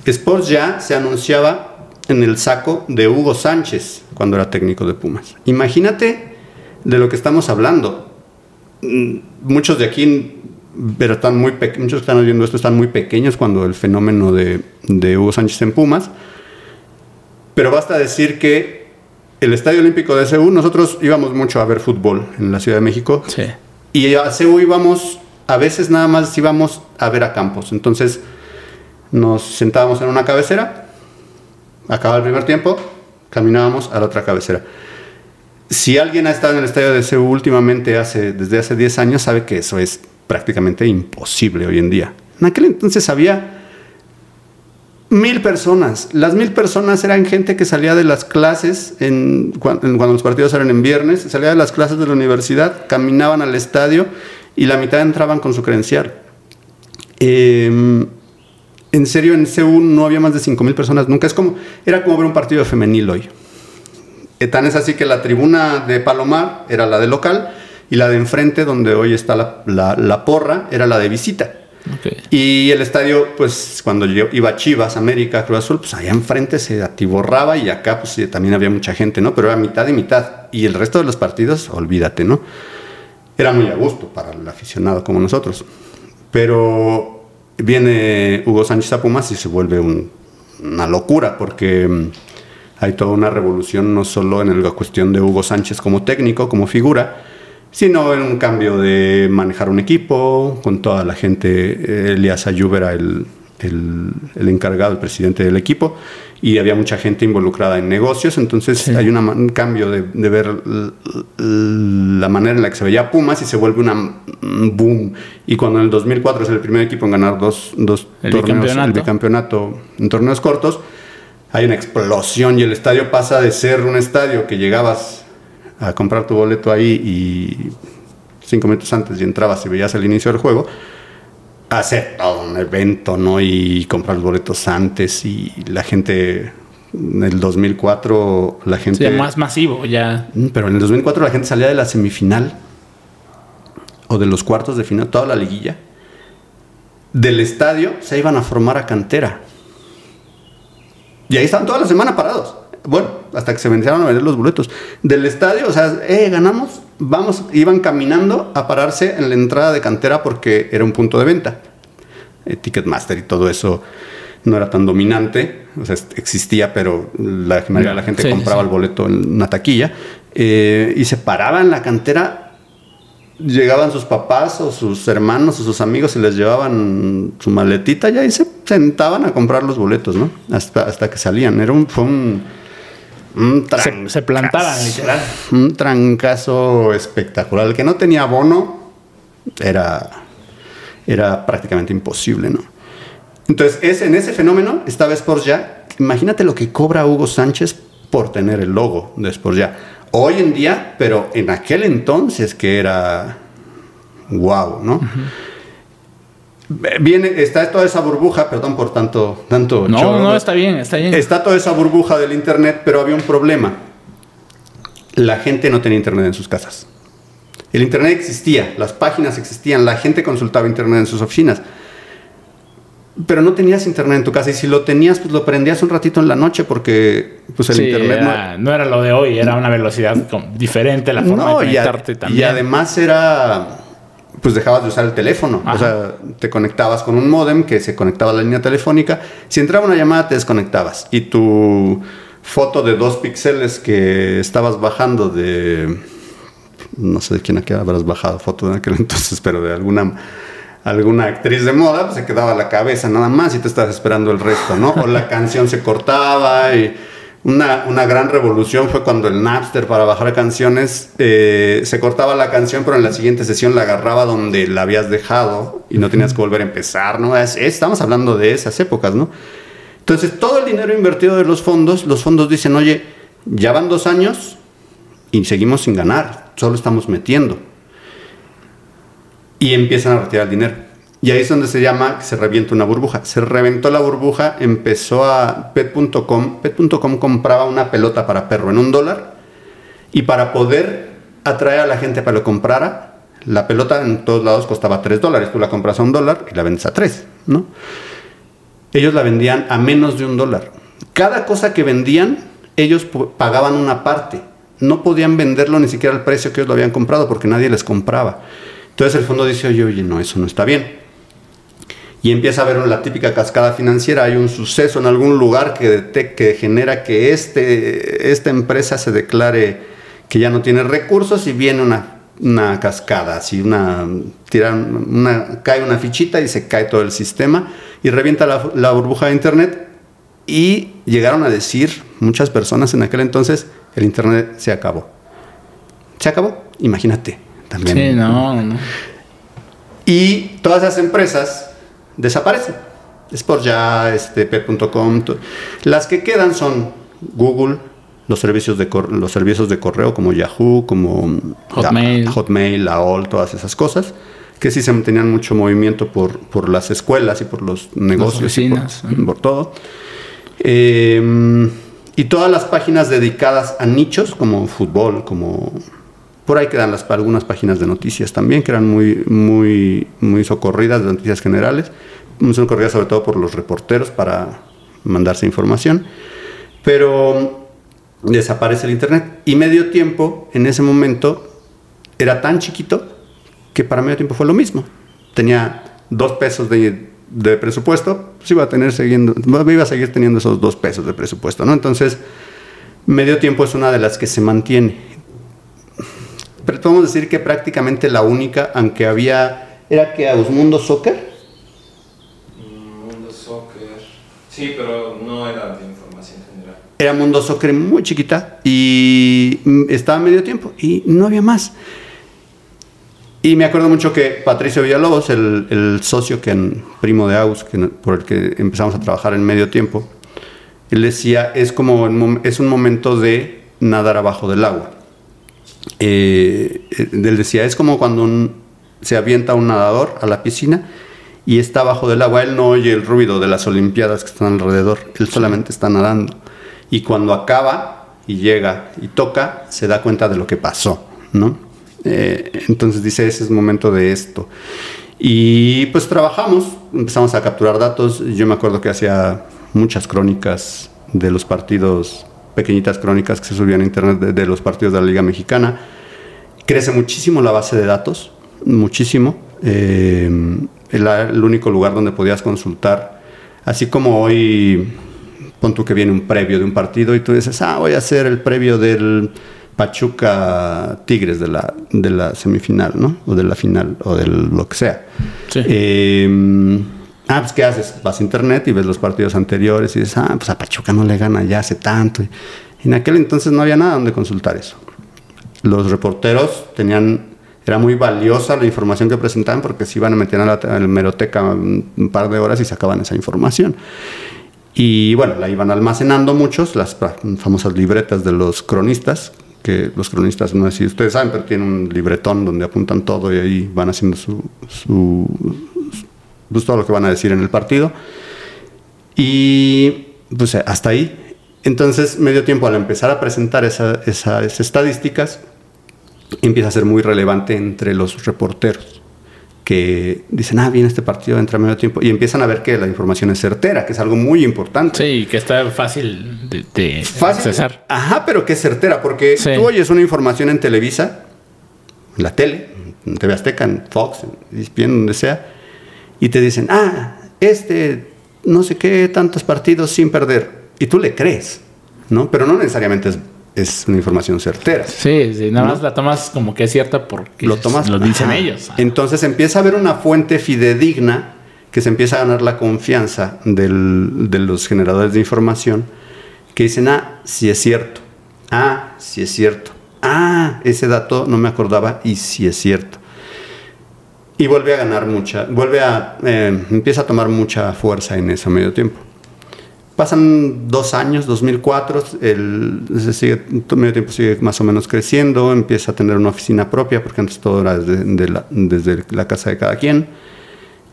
Sports ya se anunciaba en el saco de Hugo Sánchez cuando era técnico de Pumas. Imagínate de lo que estamos hablando. Mm, muchos de aquí, pero están muy muchos que están oyendo esto están muy pequeños cuando el fenómeno de, de Hugo Sánchez en Pumas. Pero basta decir que el Estadio Olímpico de Seúl, nosotros íbamos mucho a ver fútbol en la Ciudad de México. Sí. Y a Seúl íbamos, a veces nada más íbamos a ver a campos. Entonces nos sentábamos en una cabecera, acaba el primer tiempo, caminábamos a la otra cabecera. Si alguien ha estado en el estadio de Seúl últimamente, hace, desde hace 10 años, sabe que eso es prácticamente imposible hoy en día. En aquel entonces había Mil personas. Las mil personas eran gente que salía de las clases, en, cuando, los partidos eran en viernes, salía de las clases de la universidad, caminaban al estadio y la mitad entraban con su credencial. Em, en serio, en CEU no había más de cinco mil personas nunca. Es como, era como ver un partido femenil hoy. Eh, tan es así que la tribuna de Palomar era la de local y la de enfrente, donde hoy está la porra, era la de visita. Y el estadio, pues cuando iba Chivas, América, Cruz Azul, pues allá enfrente se atiborraba y acá pues también había mucha gente, ¿no? Pero era mitad y mitad. Y el resto de los partidos, olvídate, ¿no? Era muy a gusto para el aficionado como nosotros. Pero viene Hugo Sánchez a Pumas y se vuelve una locura porque mm, hay toda una revolución no solo en la cuestión de Hugo Sánchez como técnico, como figura, sino en un cambio de manejar un equipo, con toda la gente, Elias Ayub era el, el, encargado, el presidente del equipo, y había mucha gente involucrada en negocios, entonces hay un cambio de, ver la manera en la que se veía Pumas y se vuelve una, un boom. Y cuando en el 2004 es el primer equipo en ganar dos, dos torneos, el bicampeonato en torneos cortos, hay una explosión y el estadio pasa de ser un estadio que llegabas a comprar tu boleto ahí y cinco minutos antes y entrabas y veías el inicio del juego, hacer todo un evento, ¿no? Y comprar los boletos antes y la gente en el 2004 la gente... más masivo ya. Mm, pero en el 2004 la gente salía de la semifinal o de los cuartos de final, toda la liguilla. Del estadio se iban a formar a cantera. Y ahí estaban toda la semana parados bueno, hasta que se vencieron a vender los boletos del estadio, o sea, eh, ganamos, vamos, iban caminando a pararse en la entrada de cantera porque era un punto de venta, eh, Ticketmaster y todo eso no era tan dominante, o sea, existía, pero la mayoría de la gente Sí, compraba sí. el boleto en una taquilla, eh, y se paraba en la cantera llegaban sus papás o sus hermanos o sus amigos y les llevaban su maletita y ahí se sentaban a comprar los boletos, ¿no? Hasta, hasta que salían. Era un, fue un, un Se, se plantaban, literal. un trancazo espectacular. El que no tenía bono era, era prácticamente imposible, ¿no? Entonces, es, en ese fenómeno estaba Sports Ya. Imagínate lo que cobra Hugo Sánchez por tener el logo de Sports Ya. Hoy en día, pero en aquel entonces que era wow, ¿no? Viene, está toda esa burbuja, perdón por tanto, tanto No, choro, no, está bien, está bien. Está toda esa burbuja del internet, pero había un problema. La gente no tenía internet en sus casas. El internet existía, las páginas existían, la gente consultaba internet en sus oficinas. Pero no tenías internet en tu casa y si lo tenías, pues lo prendías un ratito en la noche porque pues el Sí, internet no- era- no, era lo de hoy, era una velocidad diferente, la forma no, de y, a- conectarte y también. además era, pues dejabas de usar el teléfono. Ajá. O sea, te conectabas con un modem que se conectaba a la línea telefónica. Si entraba una llamada, te desconectabas. Y tu foto de dos píxeles que estabas bajando de... No sé de quién aquí habrás bajado foto de aquel [laughs] entonces, pero de alguna alguna actriz de moda, pues se quedaba la cabeza nada más y te estabas esperando el resto, ¿no? O la [laughs] canción se cortaba y una, una gran revolución fue cuando el Napster para bajar canciones eh, se cortaba la canción, pero en la siguiente sesión la agarraba donde la habías dejado y no tenías que volver a empezar, ¿no? Es- estamos hablando de esas épocas, ¿no? Entonces, todo el dinero invertido de los fondos, los fondos dicen, oye, ya van dos años y seguimos sin ganar, solo estamos metiendo y empiezan a retirar el dinero. Y ahí es donde se llama que se revienta una burbuja. Se reventó la burbuja, empezó a pet.com. Pet.com compraba una pelota para perro en un dólar y para poder atraer a la gente para que lo comprara, la pelota en todos lados costaba 3 dólares. Tú la compras a un dólar y la vendes a 3, ¿no? Ellos la vendían a menos de un dólar. Cada cosa que vendían, ellos pagaban una parte. No podían venderlo ni siquiera al precio que ellos lo habían comprado porque nadie les compraba. Entonces el fondo dice, oye, oye, no, eso no está bien. Y empieza a ver la típica cascada financiera. Hay un suceso en algún lugar que, dete- que genera que este, esta empresa se declare que ya no tiene recursos y viene una, una cascada, así una, tira una, cae una fichita y se cae todo el sistema y revienta la, la burbuja de Internet. Y llegaron a decir muchas personas en aquel entonces, el Internet se acabó. Se acabó, imagínate. También. Sí, no, no. Y todas esas empresas desaparecen. Sport ya, este, pet.com. to- Las que quedan son Google, los servicios de, cor- los servicios de correo como Yahoo, como Hotmail. la- Hotmail, AOL, todas esas cosas. Que sí se tenían mucho movimiento por, por las escuelas y por los negocios y por, todo. Eh, y todas las páginas dedicadas a nichos como fútbol, como por ahí quedan las, algunas páginas de noticias también, que eran muy, muy, muy socorridas, de noticias generales, muy socorridas sobre todo por los reporteros para mandarse información. Pero desaparece el Internet. Y medio tiempo, en ese momento, era tan chiquito que para medio tiempo fue lo mismo. Tenía dos pesos de, de presupuesto, pues iba a tener siguiendo, iba a seguir teniendo esos dos pesos de presupuesto, ¿no? Entonces, medio tiempo es una de las que se mantiene. Pero podemos decir que prácticamente la única, aunque había, era que Ausmundo Soccer, Mundo Soccer. Sí, pero no era de información general. era Mundo Soccer muy chiquita y mm, estaba a medio tiempo y no había más. Y me acuerdo mucho que Patricio Villalobos, el, el socio que en- primo de Aus, que, por el que empezamos a trabajar en medio tiempo, él decía, es como es un momento de nadar abajo del agua. Eh, él decía, es como cuando se avienta un nadador a la piscina y está abajo del agua, él no oye el ruido de las olimpiadas que están alrededor, él solamente está nadando. Y cuando acaba y llega y toca, se da cuenta de lo que pasó, ¿no? Eh, entonces dice, ese es el momento de esto. Y pues trabajamos, empezamos a capturar datos. Yo me acuerdo que hacía muchas crónicas de los partidos, pequeñitas crónicas que se subían a internet de los partidos de la Liga Mexicana. Crece muchísimo la base de datos, muchísimo. Eh, el, el único lugar donde podías consultar Así como hoy, pon tú que viene un previo de un partido y tú dices, ah, voy a hacer el previo del Pachuca Tigres de la, de la semifinal, ¿no? O de la final, o de lo que sea. Sí. Eh, ah, pues ¿qué haces? Vas a internet y ves los partidos anteriores y dices, ah, pues a Pachuca no le gana ya hace tanto. Y en aquel entonces no había nada donde consultar eso. Los reporteros tenían, era muy valiosa la información que presentaban porque se iban a meter a la, a la hemeroteca un, par de horas y sacaban esa información. Y bueno, la iban almacenando muchos, las famosas libretas de los cronistas, que los cronistas, no sé si ustedes saben, pero tienen un libretón donde apuntan todo y ahí van haciendo su, su, pues todo lo que van a decir en el partido. Y pues hasta ahí. Entonces, medio tiempo al empezar a presentar esa- esas estadísticas, empieza a ser muy relevante entre los reporteros que dicen, ah, viene este partido, entra medio tiempo, y empiezan a ver que la información es certera, que es algo muy importante. Sí, que está fácil de, de Fácil. accesar. Ajá, pero que es certera, porque Sí. tú oyes una información en Televisa, en la tele, en TV Azteca, en Fox, en ESPN, donde sea, y te dicen, ah, este, no sé qué, tantos partidos sin perder, y tú le crees, ¿no? Pero no necesariamente es, es una información certera. Sí, sí, nada ¿No? más la tomas como que es cierta porque Lo tomas. lo dicen ajá. ellos. Entonces empieza a haber una fuente fidedigna que se empieza a ganar la confianza del- de los generadores de información que dicen, ah, sí es cierto. Ah, sí es cierto. Ah, ese dato no me acordaba y sí es cierto. Y vuelve a ganar mucha, vuelve a, eh, empieza a tomar mucha fuerza en ese medio tiempo. Pasan dos años, 2004, el, se sigue, medio tiempo sigue más o menos creciendo, empieza a tener una oficina propia, porque antes todo era desde, de la, desde la casa de cada quien.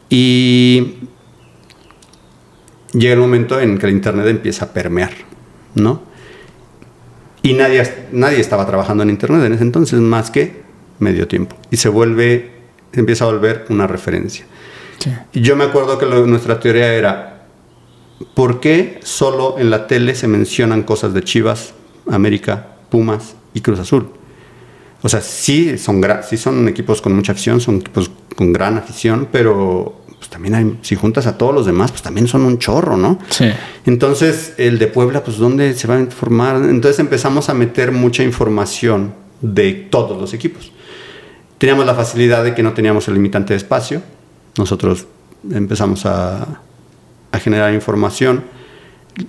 Y llega el momento en que el Internet empieza a permear, ¿no? Y nadie, nadie estaba trabajando en Internet en ese entonces más que medio tiempo. Y se vuelve, empieza a volver una referencia. Sí. Y yo me acuerdo que lo- nuestra teoría era, ¿por qué solo en la tele se mencionan cosas de Chivas, América, Pumas y Cruz Azul? O sea, sí son, sí son equipos con mucha afición, son equipos con gran afición, pero pues, también hay, si juntas a todos los demás, pues también son un chorro, ¿no? Sí. Entonces, el de Puebla, pues, ¿dónde se va a informar? Entonces empezamos a meter mucha información de todos los equipos. Teníamos la facilidad de que no teníamos el limitante de espacio. Nosotros empezamos a, a generar información.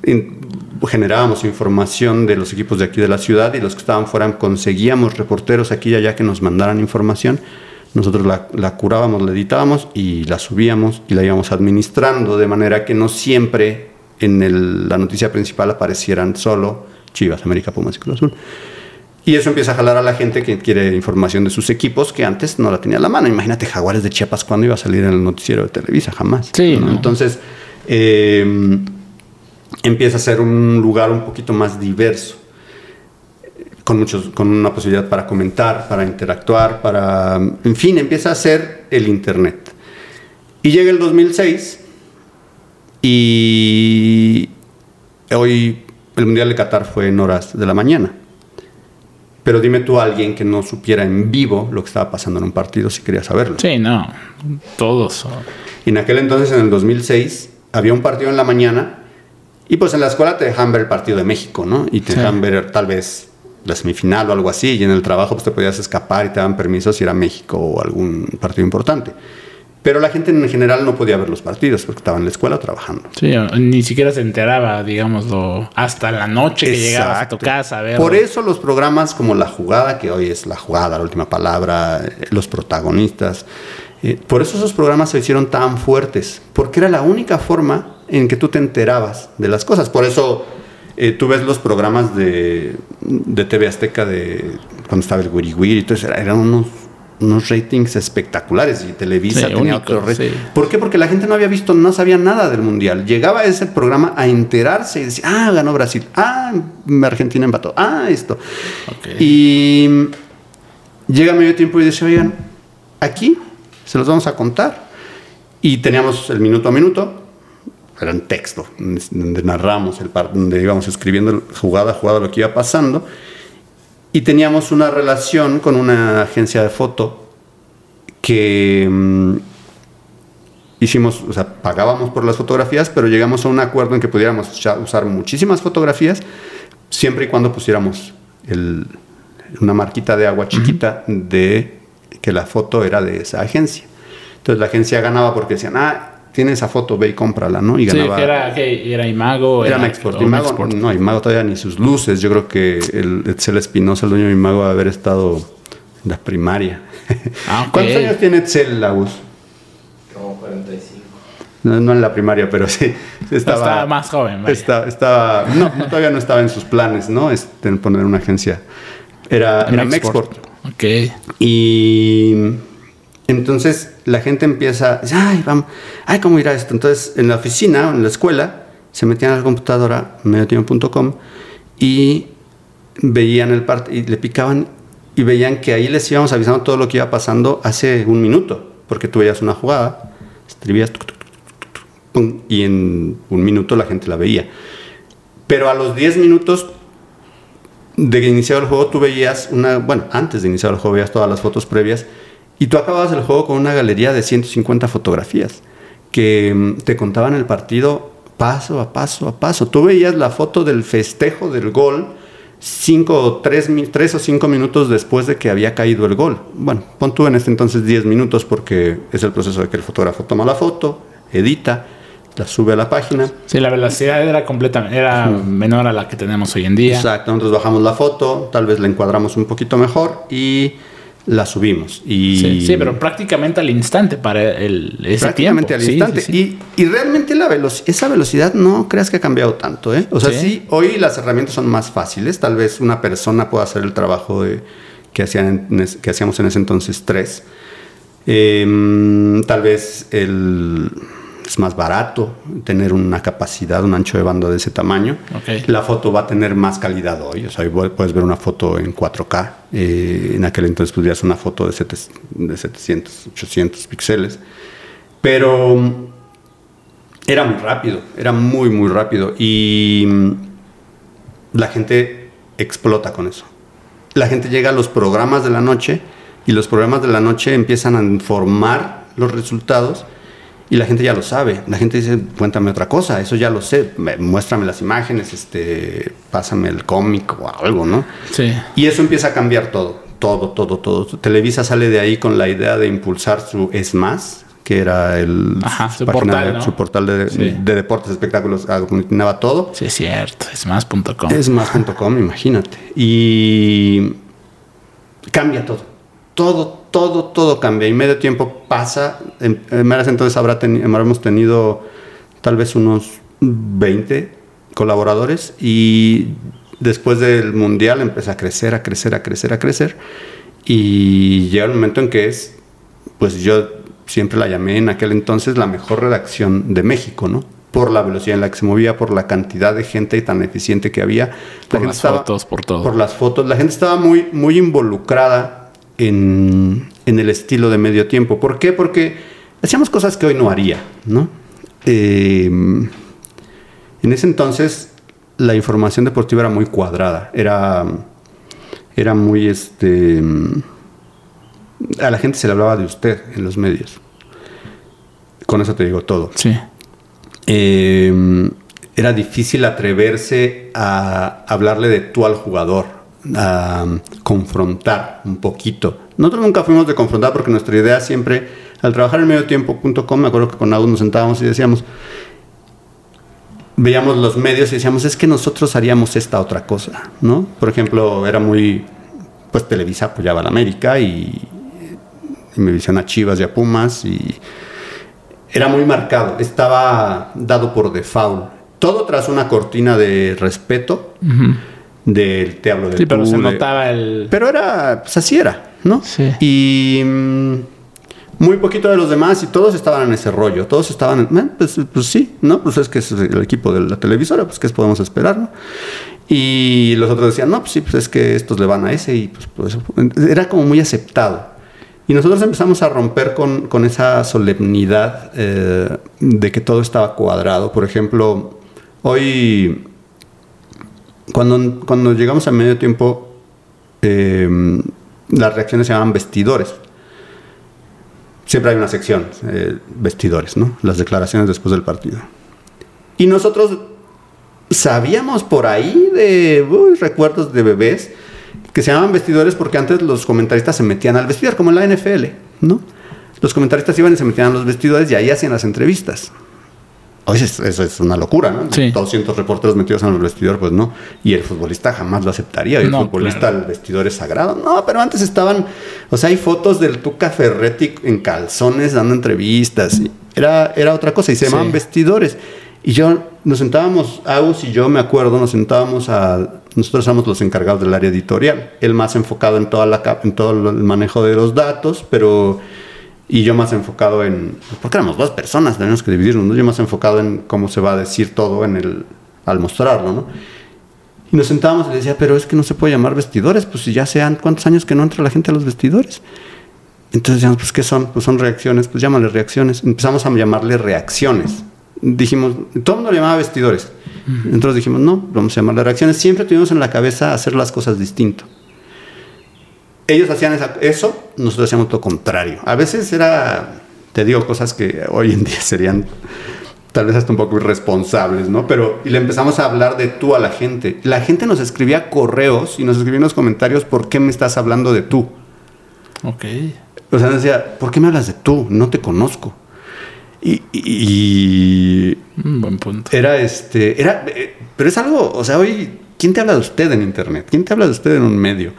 In- generábamos información de los equipos de aquí de la ciudad y los que estaban fuera conseguíamos reporteros aquí y allá que nos mandaran información. Nosotros la, la curábamos, la editábamos y la subíamos y la íbamos administrando de manera que no siempre en el- la noticia principal aparecieran solo Chivas, América, Pumas y Cruz Azul. Y eso empieza a jalar a la gente que quiere información de sus equipos que antes no la tenía a la mano. Imagínate Jaguares de Chiapas cuando iba a salir en el noticiero de Televisa, jamás. Sí, ¿no? no. Entonces, eh, empieza a ser un lugar un poquito más diverso, con, muchos, con una posibilidad para comentar, para interactuar, para... En fin, empieza a ser el Internet. Y llega el 2006 y hoy el Mundial de Qatar fue en horas de la mañana. Pero dime tú a alguien que no supiera en vivo lo que estaba pasando en un partido si quería saberlo. Sí, no. Todos. Y en aquel entonces, en el 2006, había un partido en la mañana y pues en la escuela te dejan ver el partido de México, ¿no? Y te Sí. dejan ver tal vez la semifinal o algo así. Y en el trabajo pues te podías escapar y te daban permiso si era México o algún partido importante. Pero la gente en general no podía ver los partidos porque estaba en la escuela trabajando. Sí, ni siquiera se enteraba, digámoslo, hasta la noche que llegabas a tu casa a ver. Por eso los programas como La Jugada, que hoy es La Jugada, la última palabra, eh, los protagonistas, eh, por eso esos programas se hicieron tan fuertes, porque era la única forma en que tú te enterabas de las cosas. Por eso eh, tú ves los programas de, de TV Azteca de cuando estaba el Wiri Wiri era- eran unos, unos ratings espectaculares y Televisa Sí, tenía otro sí. ¿Por qué? Porque la gente no había visto, no sabía nada del mundial. Llegaba a ese programa a enterarse y decía, ah, ganó Brasil, ah, Argentina empató, ah, esto. Y llega medio tiempo y dice, oigan, aquí se los vamos a contar. Y teníamos el minuto a minuto, era en texto, donde narramos, el par- donde íbamos escribiendo jugada a jugada lo que iba pasando. Y teníamos una relación con una agencia de foto que mm, hicimos, o sea, pagábamos por las fotografías, pero llegamos a un acuerdo en que pudiéramos usa- usar muchísimas fotografías, siempre y cuando pusiéramos el- una marquita de agua chiquita de que la foto era de esa agencia. Entonces la agencia ganaba porque decían, ah, tiene esa foto, ve y cómprala, ¿no? Y Sí, ganaba. que era, que era Imago. Era Mexport. o Imago, no, Imago todavía ni sus luces. Yo creo que el Etzel Espinosa, el dueño de Imago, va a haber estado en la primaria. Ah. [laughs] ¿Cuántos años tiene Etzel, Lagos? Como 45. No, no en la primaria, pero sí. Estaba, Estaba más joven, vaya. Estaba, estaba- no, no, todavía no estaba en sus planes, ¿no? Este, poner una agencia. Era, era Mexport. Ok. Y entonces la gente empieza, ay, vamos, ay, ¿cómo irá esto? Entonces en la oficina, en la escuela, se metían a la computadora, mediotiempo.com, y veían el partido, y le picaban, y veían que ahí les íbamos avisando todo lo que iba pasando hace un minuto, porque tú veías una jugada, escribías, tuc, tuc, tuc, tuc, tuc, pum, y en un minuto la gente la veía. Pero a los 10 minutos de que el juego, tú veías una, bueno, antes de iniciar el juego veías todas las fotos previas y tú acababas el juego con una galería de 150 fotografías que mm, te contaban el partido paso a paso a paso. Tú veías la foto del festejo del gol cinco o tres, tres o cinco minutos después de que había caído el gol. Bueno, pon tú en este entonces 10 minutos porque es el proceso de que el fotógrafo toma la foto, edita, la sube a la página. Sí, la velocidad era completamente, era menor a la que tenemos hoy en día. Exacto, nosotros bajamos la foto, tal vez la encuadramos un poquito mejor y la subimos. Y Sí, sí, pero prácticamente al instante para el, ese prácticamente tiempo. al instante. sí, sí. Y, y realmente la veloci- esa velocidad no creas que ha cambiado tanto. ¿eh? O sea, Sí. hoy las herramientas son más fáciles. Tal vez una persona pueda hacer el trabajo de- que, hacían en que hacíamos en ese entonces tres. Em, tal vez el, es más barato tener una capacidad, un ancho de banda de ese tamaño. Ok. La foto va a tener más calidad hoy. O sea, hoy puedes ver una foto en 4K. eh, en aquel entonces podrías una foto de, sete- de 700, 800 píxeles. Pero mm, era muy rápido, era muy, muy rápido. Y mm, la gente explota con eso. La gente llega a los programas de la noche y los programas de la noche empiezan a informar los resultados y la gente ya lo sabe. La gente dice, cuéntame otra cosa, eso ya lo sé, Me- muéstrame las imágenes, este, pásame el cómic o algo, ¿no? Sí. Y eso empieza a cambiar todo, todo, todo, todo. Televisa sale de ahí con la idea de impulsar su Es Más, que era el, Ajá, su página portal, su portal de, Sí. de deportes, espectáculos, aglutinaba todo. Sí, es cierto. Es más.com. Esmas.com, imagínate. Y cambia todo. Todo, todo, todo cambia. Y medio tiempo pasa. En, en Meras entonces habrá teni- habremos tenido tal vez unos 20 colaboradores. Y después del mundial empieza a crecer, a crecer, a crecer, a crecer. Y llega el momento en que es, pues yo siempre la llamé en aquel entonces la mejor redacción de México, ¿no? Por la velocidad en la que se movía, por la cantidad de gente tan eficiente que había. La Por gente las fotos, por todo. Por las fotos. La gente estaba muy, muy involucrada en, en el estilo de medio tiempo. ¿Por qué? Porque hacíamos cosas que hoy no haría, ¿no? Eh, en ese entonces la información deportiva era muy cuadrada, era, era muy, este, a la gente se le hablaba de usted en los medios. Con eso te digo todo. Sí. Eh, era difícil atreverse a hablarle de tú al jugador, a confrontar un poquito. Nosotros nunca fuimos de confrontar porque nuestra idea siempre, al trabajar en mediotiempo.com, me acuerdo que con Agus nos sentábamos y decíamos, veíamos los medios y decíamos, es que nosotros haríamos esta otra cosa, ¿no? Por ejemplo, era muy, pues Televisa apoyaba a la América y, me visión a Chivas y a Pumas y era muy marcado, estaba dado por default. Todo tras una cortina de respeto, del te hablo de Sí, pero tú, se de- notaba el. pero era, pues así era, ¿no? Sí. Y mm, muy poquito de los demás y todos estaban en ese rollo, todos estaban, en, "Eh, pues, pues sí, ¿no? Pues es que es el equipo de la televisora, pues ¿qué podemos esperar, no? Y los otros decían, no, pues sí, pues es que estos le van a ese y pues, por eso. Era como muy aceptado. Y nosotros empezamos a romper con, con esa solemnidad eh, de que todo estaba cuadrado. Por ejemplo, hoy cuando, cuando llegamos a medio tiempo, eh, las reacciones se llamaban vestidores. siempre hay una sección, eh, vestidores, ¿no? Las declaraciones después del partido. Y nosotros sabíamos por ahí de recuerdos de bebés que se llamaban vestidores porque antes los comentaristas se metían al vestidor, como en la NFL, ¿no? Los comentaristas iban y se metían a los vestidores y ahí hacían las entrevistas. Oye, eso, es una locura, ¿no? Sí. 200 reporteros metidos en el vestidor, pues no. Y el futbolista jamás lo aceptaría. Y el No, futbolista, claro. el vestidor es sagrado. No, pero antes estaban, o sea, hay fotos del Tuca Ferretti en calzones dando entrevistas. Era, era otra cosa y se Sí. llamaban vestidores. Y yo, nos sentábamos, Agus y yo me acuerdo, nos sentábamos a, nosotros éramos los encargados del área editorial. Él más enfocado en, toda la, en todo el manejo de los datos, pero y yo más enfocado en porque éramos dos personas tenemos que dividirnos ¿no? yo más enfocado en cómo se va a decir todo en el al mostrarlo no y nos sentábamos y le decía pero es que no se puede llamar vestidores pues si ya sean cuántos años que no entra la gente a los vestidores entonces decíamos pues qué son pues son reacciones pues llámale reacciones. Empezamos a llamarle reacciones. Dijimos todo el mundo le llamaba vestidores. Entonces dijimos no vamos a llamarle reacciones. Siempre tuvimos en la cabeza hacer las cosas distinto ellos hacían esa- eso, nosotros hacíamos lo contrario. A veces era, te digo, cosas que hoy en día serían tal vez hasta un poco irresponsables, ¿no? Pero y le empezamos a hablar de tú a la gente. La gente nos escribía correos y nos escribía en los comentarios, ¿por qué me estás hablando de tú? Ok. O sea, decía, ¿por qué me hablas de tú? No te conozco. Y, y- Un buen punto. era este, era, eh, pero es algo, o sea, hoy, ¿quién te habla de usted en internet? ¿Quién te habla de usted en un medio?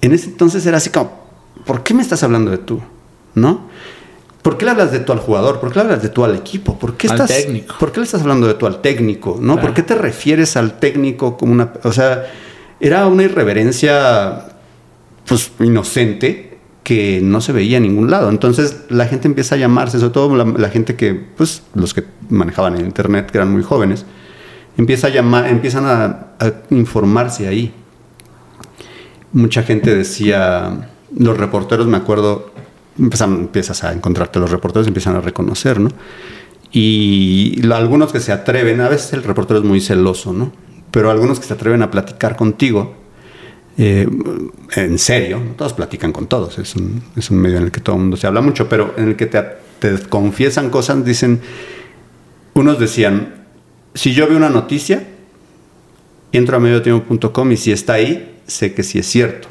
En ese entonces era así como, ¿por qué me estás hablando de tú? ¿No? ¿Por qué le hablas de tú al jugador? ¿Por qué le hablas de tú al equipo? ¿Por qué Al estás, técnico. ¿Por qué le estás hablando de tú al técnico? ¿No? Claro. ¿Por qué te refieres al técnico como una, o sea, era una irreverencia, pues, inocente que no se veía en ningún lado. Entonces la gente empieza a llamarse, sobre todo la, la gente que, pues, los que manejaban el internet, que eran muy jóvenes, empieza a llamar, empiezan a, a informarse ahí. Mucha gente decía, los reporteros, me acuerdo, empiezan, empiezas a encontrarte los reporteros, empiezan a reconocer, ¿no? Y lo- algunos que se atreven, a veces el reportero es muy celoso, ¿no? Pero algunos que se atreven a platicar contigo, eh, en serio, todos platican con todos, es un, es un medio en el que todo el mundo se habla mucho, pero en el que te, te confiesan cosas, dicen, unos decían, si yo veo una noticia, entro a mediotiempo.com y si está ahí, sé que sí es cierto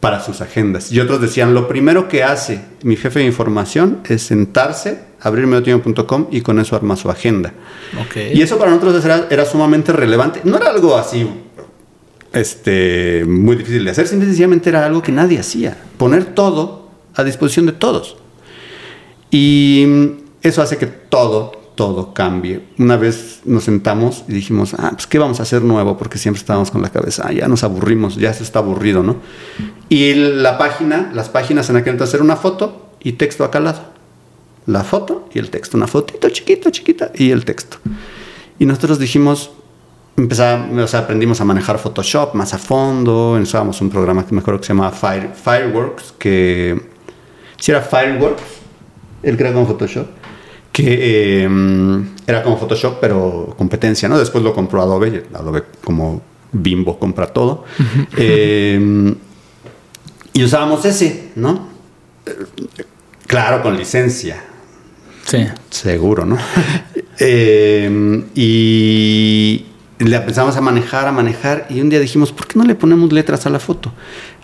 para sus agendas. Y otros decían, lo primero que hace mi jefe de información es sentarse, abrir mediotiempo.com y con eso arma su agenda. Ok. Y eso para nosotros era, era sumamente relevante. No era algo así este, muy difícil de hacer, simple y sencillamente era algo que nadie hacía. Poner todo a disposición de todos. Y eso hace que todo, todo cambie. Una vez nos sentamos y dijimos, ah, pues ¿qué vamos a hacer nuevo? Porque siempre estábamos con la cabeza, ah, ya nos aburrimos, ya se está aburrido, ¿no? Y la página, las páginas en aquel entonces era una foto y texto acá al lado. La foto y el texto, una fotito chiquita, chiquita y el texto. Y nosotros dijimos, empezamos, o sea, aprendimos a manejar Photoshop más a fondo, usábamos un programa que me acuerdo que se llamaba Fire, Fireworks, que si era Fireworks, el que era como Photoshop, que eh, era como Photoshop, pero competencia, ¿no? Después lo compró Adobe, Adobe como Bimbo compra todo. Eh, y usábamos ese, ¿no? Claro, con licencia, Sí. Seguro, ¿no? [laughs] Eh, y la empezamos a manejar, a manejar, y un día dijimos, ¿por qué no le ponemos letras a la foto?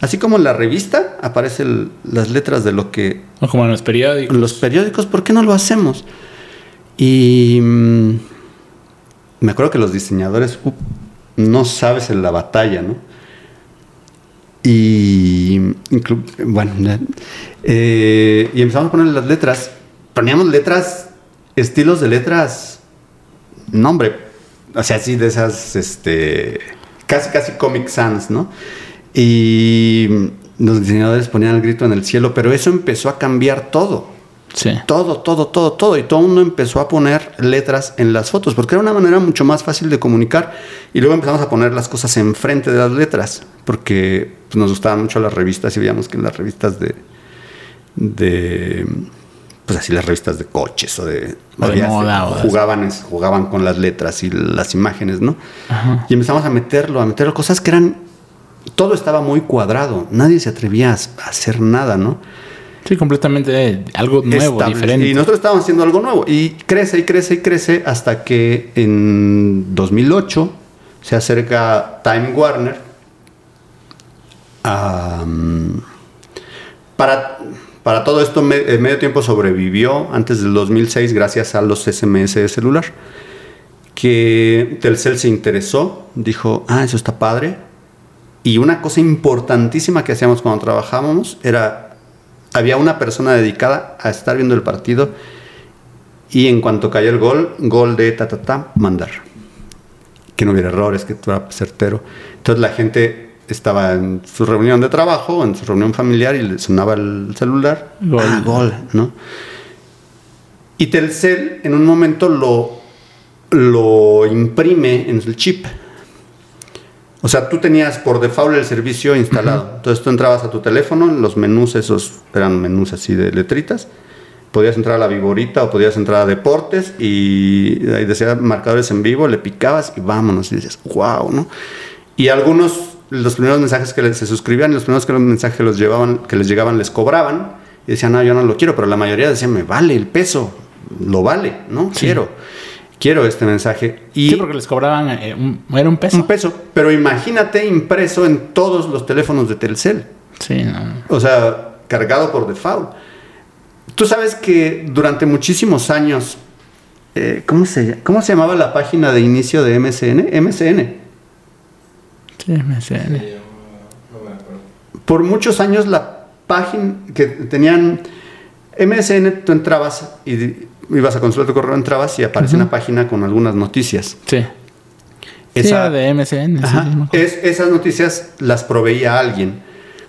Así como en la revista aparecen las letras de lo que O como en los periódicos. los periódicos, ¿por qué no lo hacemos? Y mm, me acuerdo que los diseñadores, uh, no sabes en la batalla, ¿no? Y, bueno, eh, y empezamos a poner las letras, poníamos letras, estilos de letras, no hombre, o sea, así de esas, este, casi, casi Comic Sans, ¿no? Y los diseñadores ponían el grito en el cielo, pero eso empezó a cambiar todo. Sí. Todo, todo, todo, todo. Y todo el mundo empezó a poner letras en las fotos, porque era una manera mucho más fácil de comunicar. Y luego empezamos a poner las cosas enfrente de las letras, porque pues, nos gustaban mucho las revistas y veíamos que en las revistas de, de pues así las revistas de coches o de, O de había- moda, o jugaban, jugaban con las letras y las imágenes, ¿no? Ajá. Y empezamos a meterlo, a meterlo, cosas que eran, todo estaba muy cuadrado, nadie se atrevía a hacer nada, ¿no? Sí, completamente algo nuevo, estable. diferente. Y nosotros estábamos haciendo algo nuevo. Y crece y crece y crece hasta que en 2008 se acerca Time Warner a, mm, para, para todo esto, me- eh, medio tiempo sobrevivió antes del 2006 gracias a los SMS de celular. Que Telcel se interesó, dijo, ah, eso está padre. Y una cosa importantísima que hacíamos cuando trabajábamos era, había una persona dedicada a estar viendo el partido y en cuanto cayó el gol, gol de ta, ta, ta, mandar. Que no hubiera errores, que fuera certero. Entonces la gente estaba en su reunión de trabajo, en su reunión familiar y le sonaba el celular. Gol. Ah, gol, ¿no? Y Telcel en un momento lo, lo imprime en el chip. O sea, tú tenías por default el servicio instalado. Entonces tú entrabas a tu teléfono, los menús esos eran menús así de letritas. Podías entrar a la viborita o podías entrar a deportes y ahí decía marcadores en vivo, le picabas y vámonos. Y dices, wow, ¿no? Y algunos, los primeros mensajes que les- se suscribían y los primeros que los mensajes que los llevaban, que les llegaban les cobraban y decían, no, yo no lo quiero, pero la mayoría decían, me vale el peso, lo vale, ¿no? Sí. Quiero, quiero este mensaje. Y Sí, porque les cobraban eh, un, era un peso. un peso, pero imagínate impreso en todos los teléfonos de Telcel. Sí, no. O sea, cargado por default. Tú sabes que durante muchísimos años, eh, ¿cómo, se, ¿cómo se llamaba la página de inicio de MSN? MSN. Sí, me sé. Sí, yo no, no me acuerdo. Por muchos años la página que tenían MSN, tú entrabas y ibas a consultar tu correo, entrabas y aparecía una página con algunas noticias. Sí. Esa- de MSN. Ajá. sí. Es- esas noticias las proveía alguien.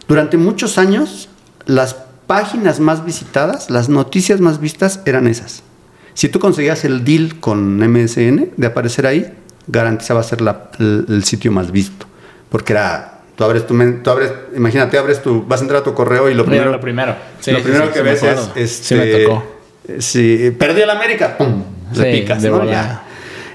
Durante muchos años, las páginas más visitadas, las noticias más vistas eran esas. Si tú conseguías el deal con MSN de aparecer ahí, garantizaba ser la- el, el sitio más visto. Porque era, tú abres tu, tú abres, imagínate, abres tu, vas a entrar a tu correo y lo primero, lo primero. Sí, lo primero sí, que sí ves es, este, me tocó. Si perdí el América, ¡pum! Le picas, de ¿no? volada. Ya.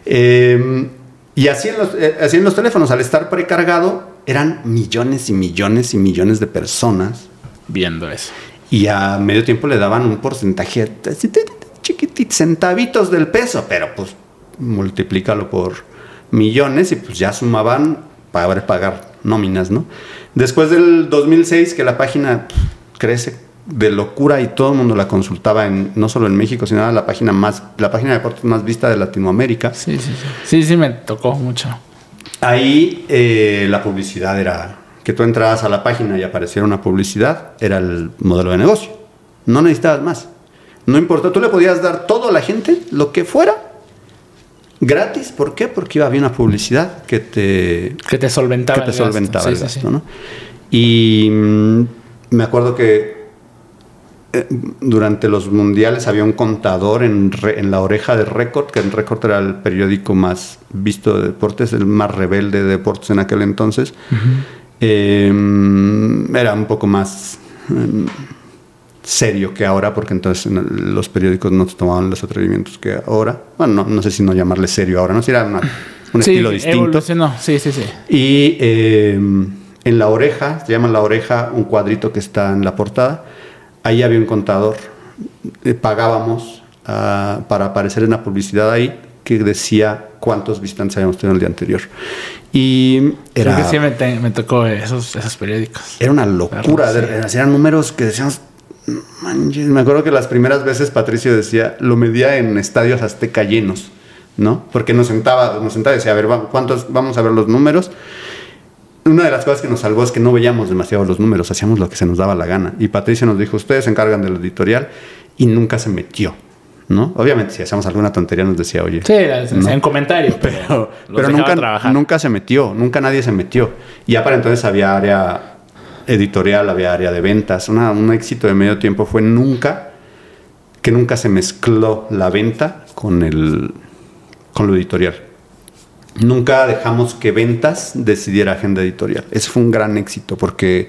Eh, y así en, los, eh, así en los teléfonos, al estar precargado, eran millones y millones y millones de personas. Viendo eso. Y a medio tiempo le daban un porcentaje chiquitito, centavitos del peso, pero pues multiplícalo por millones y pues ya sumaban para pagar nóminas, ¿no? Después del 2006, que la página pff, crece de locura y todo el mundo la consultaba en, no solo en México, sino era la página más, la página de deportes más vista de Latinoamérica. Sí, sí, sí. Sí, sí, me tocó mucho. Ahí eh, la publicidad era que tú entrabas a la página y apareciera una publicidad, era el modelo de negocio. No necesitabas más. No importa, tú le podías dar todo a la gente, lo que fuera, gratis. ¿Por qué? Porque iba a haber una publicidad que te, Que te solventaba que te el gasto. solventaba Sí, el sí, gasto, sí. ¿no? Y mm, me acuerdo que eh, durante los mundiales había un contador en, re- en la oreja de Record, que el Record era el periódico más visto de deportes, el más rebelde de deportes en aquel entonces. Eh, era un poco más eh, serio que ahora, porque entonces los periódicos no tomaban los atrevimientos que ahora. Bueno, no, no sé si no llamarle serio ahora, no si era una- un Sí, estilo distinto. evolucionó. Sí, sí, sí. Y eh, en la oreja, se llama la oreja, un cuadrito que está en la portada, ahí había un contador. Eh, pagábamos ah, para aparecer en la publicidad ahí que decía cuántos visitantes habíamos tenido el día anterior. Y Creo era, que sí me, te- me tocó esos, esos periódicos. era una locura. Claro, de- Eran números que decíamos... "Manches". Me acuerdo que las primeras veces Patricio decía, lo medía en estadios azteca llenos, ¿no? Porque nos sentaba, nos sentaba y decía, a ver, ¿cuántos? Vamos a ver los números. Una de las cosas que nos salvó es que no veíamos demasiado los números, hacíamos lo que se nos daba la gana. Y Patricio nos dijo, ustedes se encargan del editorial y nunca se metió, ¿no? Obviamente si hacíamos alguna tontería nos decía, oye, Sí, en comentarios, [laughs] pero, pero, pero nunca, trabajar. nunca se metió, nunca nadie se metió. Y ya para entonces había área editorial, había área de ventas. Un éxito de medio tiempo fue nunca, que nunca se mezcló la venta con, el, con lo editorial. Nunca dejamos que ventas decidiera agenda editorial. Ese fue un gran éxito porque...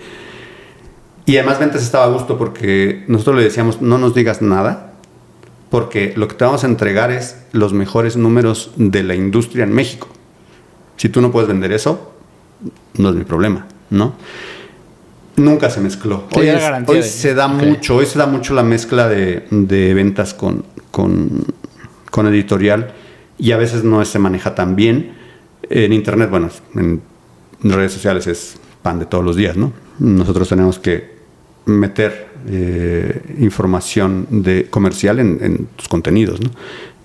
Y además ventas estaba a gusto porque nosotros le decíamos, no nos digas nada, porque lo que te vamos a entregar es los mejores números de la industria en México. Si tú no puedes vender eso, no es mi problema, ¿no? Nunca se mezcló. Sí, hoy era es- garantía hoy de- se da mucho, hoy se da mucho la mezcla de, de ventas con, con, con editorial y a veces no se maneja tan bien. En internet, bueno, en redes sociales es pan de todos los días, ¿no? Nosotros tenemos que meter eh, información de comercial en, en tus contenidos, ¿no?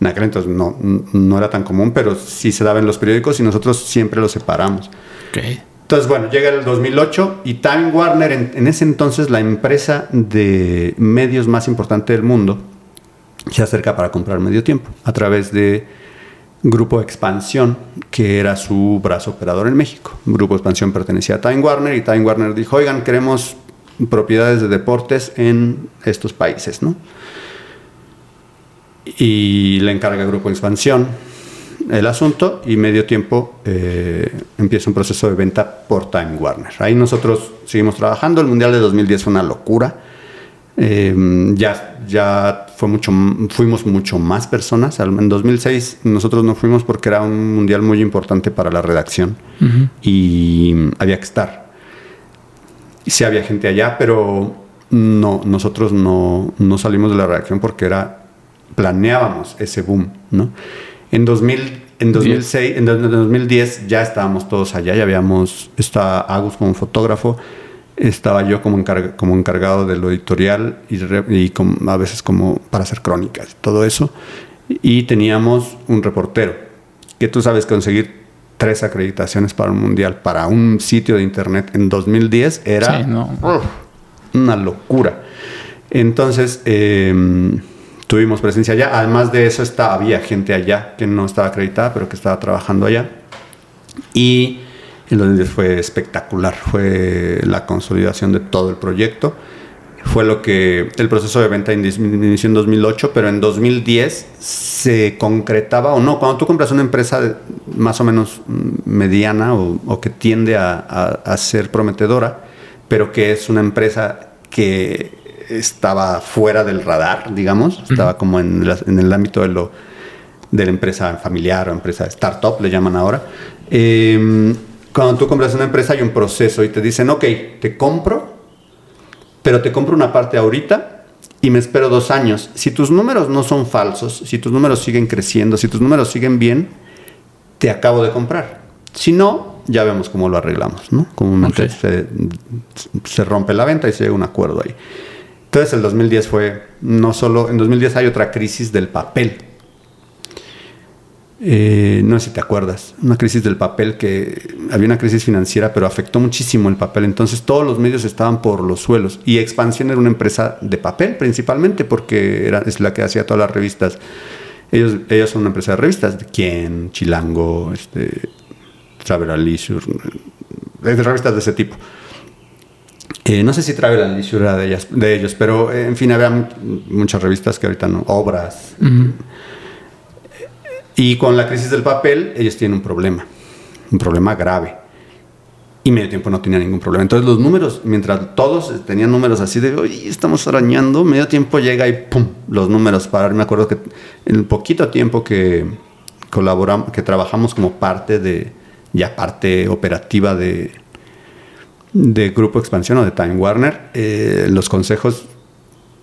En aquel entonces no, no era tan común, pero sí se daba en los periódicos y nosotros siempre lo separamos. Ok. Entonces, bueno, llega el 2008 y Time Warner, en, ese entonces la empresa de medios más importante del mundo, se acerca para comprar medio tiempo a través de Grupo Expansión, que era su brazo operador en México. Grupo Expansión pertenecía a Time Warner y Time Warner dijo, oigan, queremos propiedades de deportes en estos países, ¿no? Y le encarga Grupo Expansión el asunto y medio tiempo eh, empieza un proceso de venta por Time Warner. Ahí nosotros seguimos trabajando. El Mundial de 2010 fue una locura. Eh, ya ya fue mucho, fuimos mucho más personas. En 2006 nosotros no fuimos porque era un mundial muy importante para la redacción y había que estar. Sí había gente allá, pero no, nosotros no, no salimos de la redacción porque era planeábamos ese boom, ¿no? En 2000, en 2006, en 2010 ya estábamos todos allá, ya habíamos, estaba Agus como fotógrafo, estaba yo como, encarga- como encargado de lo editorial y, re- y com- a veces como para hacer crónicas y todo eso. Y teníamos un reportero, que tú sabes conseguir tres acreditaciones para un mundial, para un sitio de internet en 2010 era Sí, no. uf, una locura. Entonces, eh, tuvimos presencia allá. Además de eso, está, había gente allá que no estaba acreditada, pero que estaba trabajando allá. Y el 2010 fue espectacular. Fue la consolidación de todo el proyecto. Fue lo que el proceso de venta inició en 2008, pero en 2010 se concretaba o no. Cuando tú compras una empresa más o menos mm, mediana o, o que tiende a, a- a ser prometedora, pero que es una empresa que estaba fuera del radar, digamos, estaba como en, la- en el ámbito de lo de la empresa familiar o empresa startup, le llaman ahora. Eh, cuando tú compras una empresa hay un proceso y te dicen, ok, te compro, pero te compro una parte ahorita y me espero dos años. Si tus números no son falsos, si tus números siguen creciendo, si tus números siguen bien, te acabo de comprar. Si no, ya vemos cómo lo arreglamos, ¿no? Comúnmente se, se rompe la venta y se llega a un acuerdo ahí. Entonces el 2010 fue, no solo, en 2010 hay otra crisis del papel. Eh, no sé si te acuerdas, una crisis del papel que había una crisis financiera, pero afectó muchísimo el papel. Entonces todos los medios estaban por los suelos y Expansión era una empresa de papel principalmente porque era, es la que hacía todas las revistas. Ellos, ellos son una empresa de revistas, de Quién, Chilango, este, Travel Leisure, revistas de ese tipo. Eh, no sé si Travel and Leisure era de, ellas, de ellos, pero eh, en fin, había mu- muchas revistas que ahorita no, obras. Y con la crisis del papel, ellos tienen un problema, un problema grave. Y medio tiempo no tenía ningún problema. Entonces los números, mientras todos tenían números así de, oye, estamos arañando, medio tiempo llega y pum, los números parar. Me acuerdo que en el poquito tiempo que colaboramos, que trabajamos como parte de, ya parte operativa de, de Grupo Expansión o de Time Warner, eh, los consejos,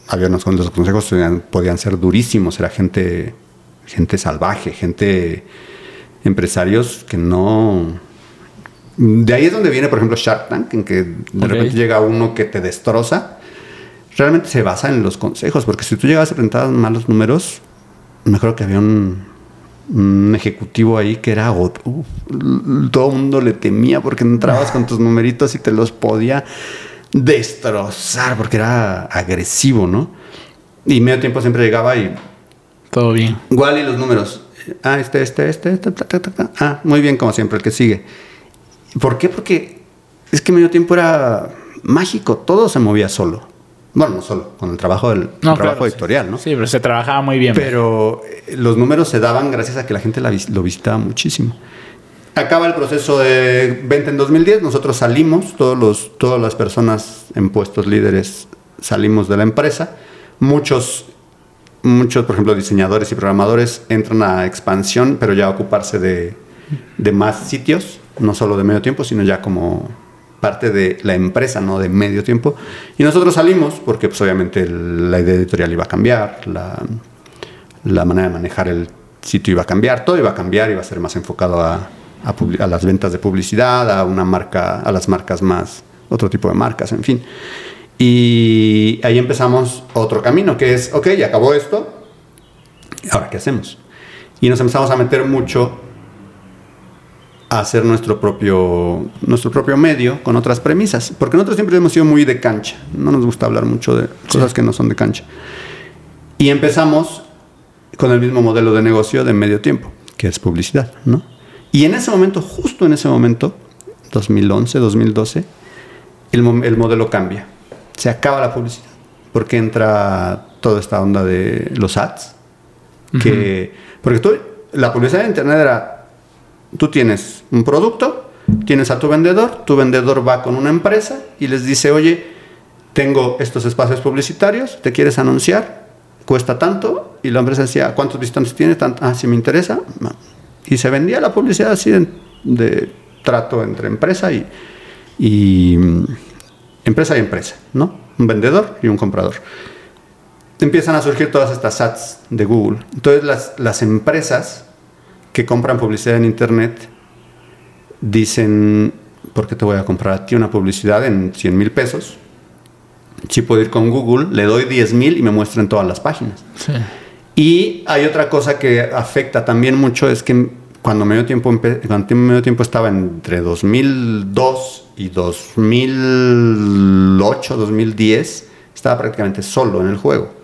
había unos con- los consejos podían, podían ser durísimos, era gente, gente salvaje, gente, empresarios que no... De ahí es donde viene, por ejemplo, Shark Tank, en que de repente llega uno que te destroza. Realmente se basa en los consejos, porque si tú llegas a presentar malos números, me acuerdo que había un, un ejecutivo ahí que era uf, todo el mundo le temía porque entrabas con tus numeritos y te los podía destrozar porque era agresivo, ¿no? Y medio tiempo siempre llegaba y Todo bien. igual y los números. Ah, este, este, este, este, ta, ta, ta, ta. Ah, muy bien, como siempre, el que sigue. ¿Por qué? Porque es que medio tiempo era mágico, todo se movía solo. Bueno, no solo, con el trabajo del No, trabajo claro, editorial, sí. ¿no? Sí, pero se trabajaba muy bien. Pero eh, los números se daban gracias a que la gente la lo visitaba muchísimo. Acaba el proceso de venta en 2010, nosotros salimos, todos los, todas las personas en puestos líderes salimos de la empresa. Muchos, muchos, por ejemplo, diseñadores y programadores entran a expansión, pero ya a ocuparse de, de más sitios, no solo de medio tiempo, sino ya como parte de la empresa, no de medio tiempo. Y nosotros salimos porque pues obviamente la idea editorial iba a cambiar, la, la manera de manejar el sitio iba a cambiar, todo iba a cambiar, iba a ser más enfocado a, a las ventas de publicidad, a una marca, a las marcas más, otro tipo de marcas, en fin. Y ahí empezamos otro camino, que es, ok, ya acabó esto, ahora qué hacemos. Y nos empezamos a meter mucho a hacer nuestro propio, nuestro propio medio con otras premisas, porque nosotros siempre hemos sido muy de cancha, no nos gusta hablar mucho de cosas que no son de cancha. Y empezamos con el mismo modelo de negocio de medio tiempo, que es publicidad, ¿no? Y en ese momento, justo en ese momento, 2011, 2012, el, mo- el modelo cambia. Se acaba la publicidad, porque entra toda esta onda de los ads, que, porque tú, la publicidad de internet era, tú tienes un producto, tienes a tu vendedor, tu vendedor va con una empresa y les dice, oye, tengo estos espacios publicitarios, ¿te quieres anunciar? Cuesta tanto. Y la empresa decía, ¿cuántos visitantes tiene? Ah, si me interesa. Y se vendía la publicidad así de, trato entre empresa y, mm, empresa y empresa, ¿no? Un vendedor y un comprador. Empiezan a surgir todas estas ads de Google. Entonces las empresas que compran publicidad en Internet dicen, ¿por qué te voy a comprar a ti una publicidad en 100 mil pesos? Si puedo ir con Google, le doy 10 mil y me muestran todas las páginas. Sí. Y hay otra cosa que afecta también mucho, es que cuando medio tiempo, cuando medio tiempo estaba entre 2002 y 2008, 2010, estaba prácticamente solo en el juego.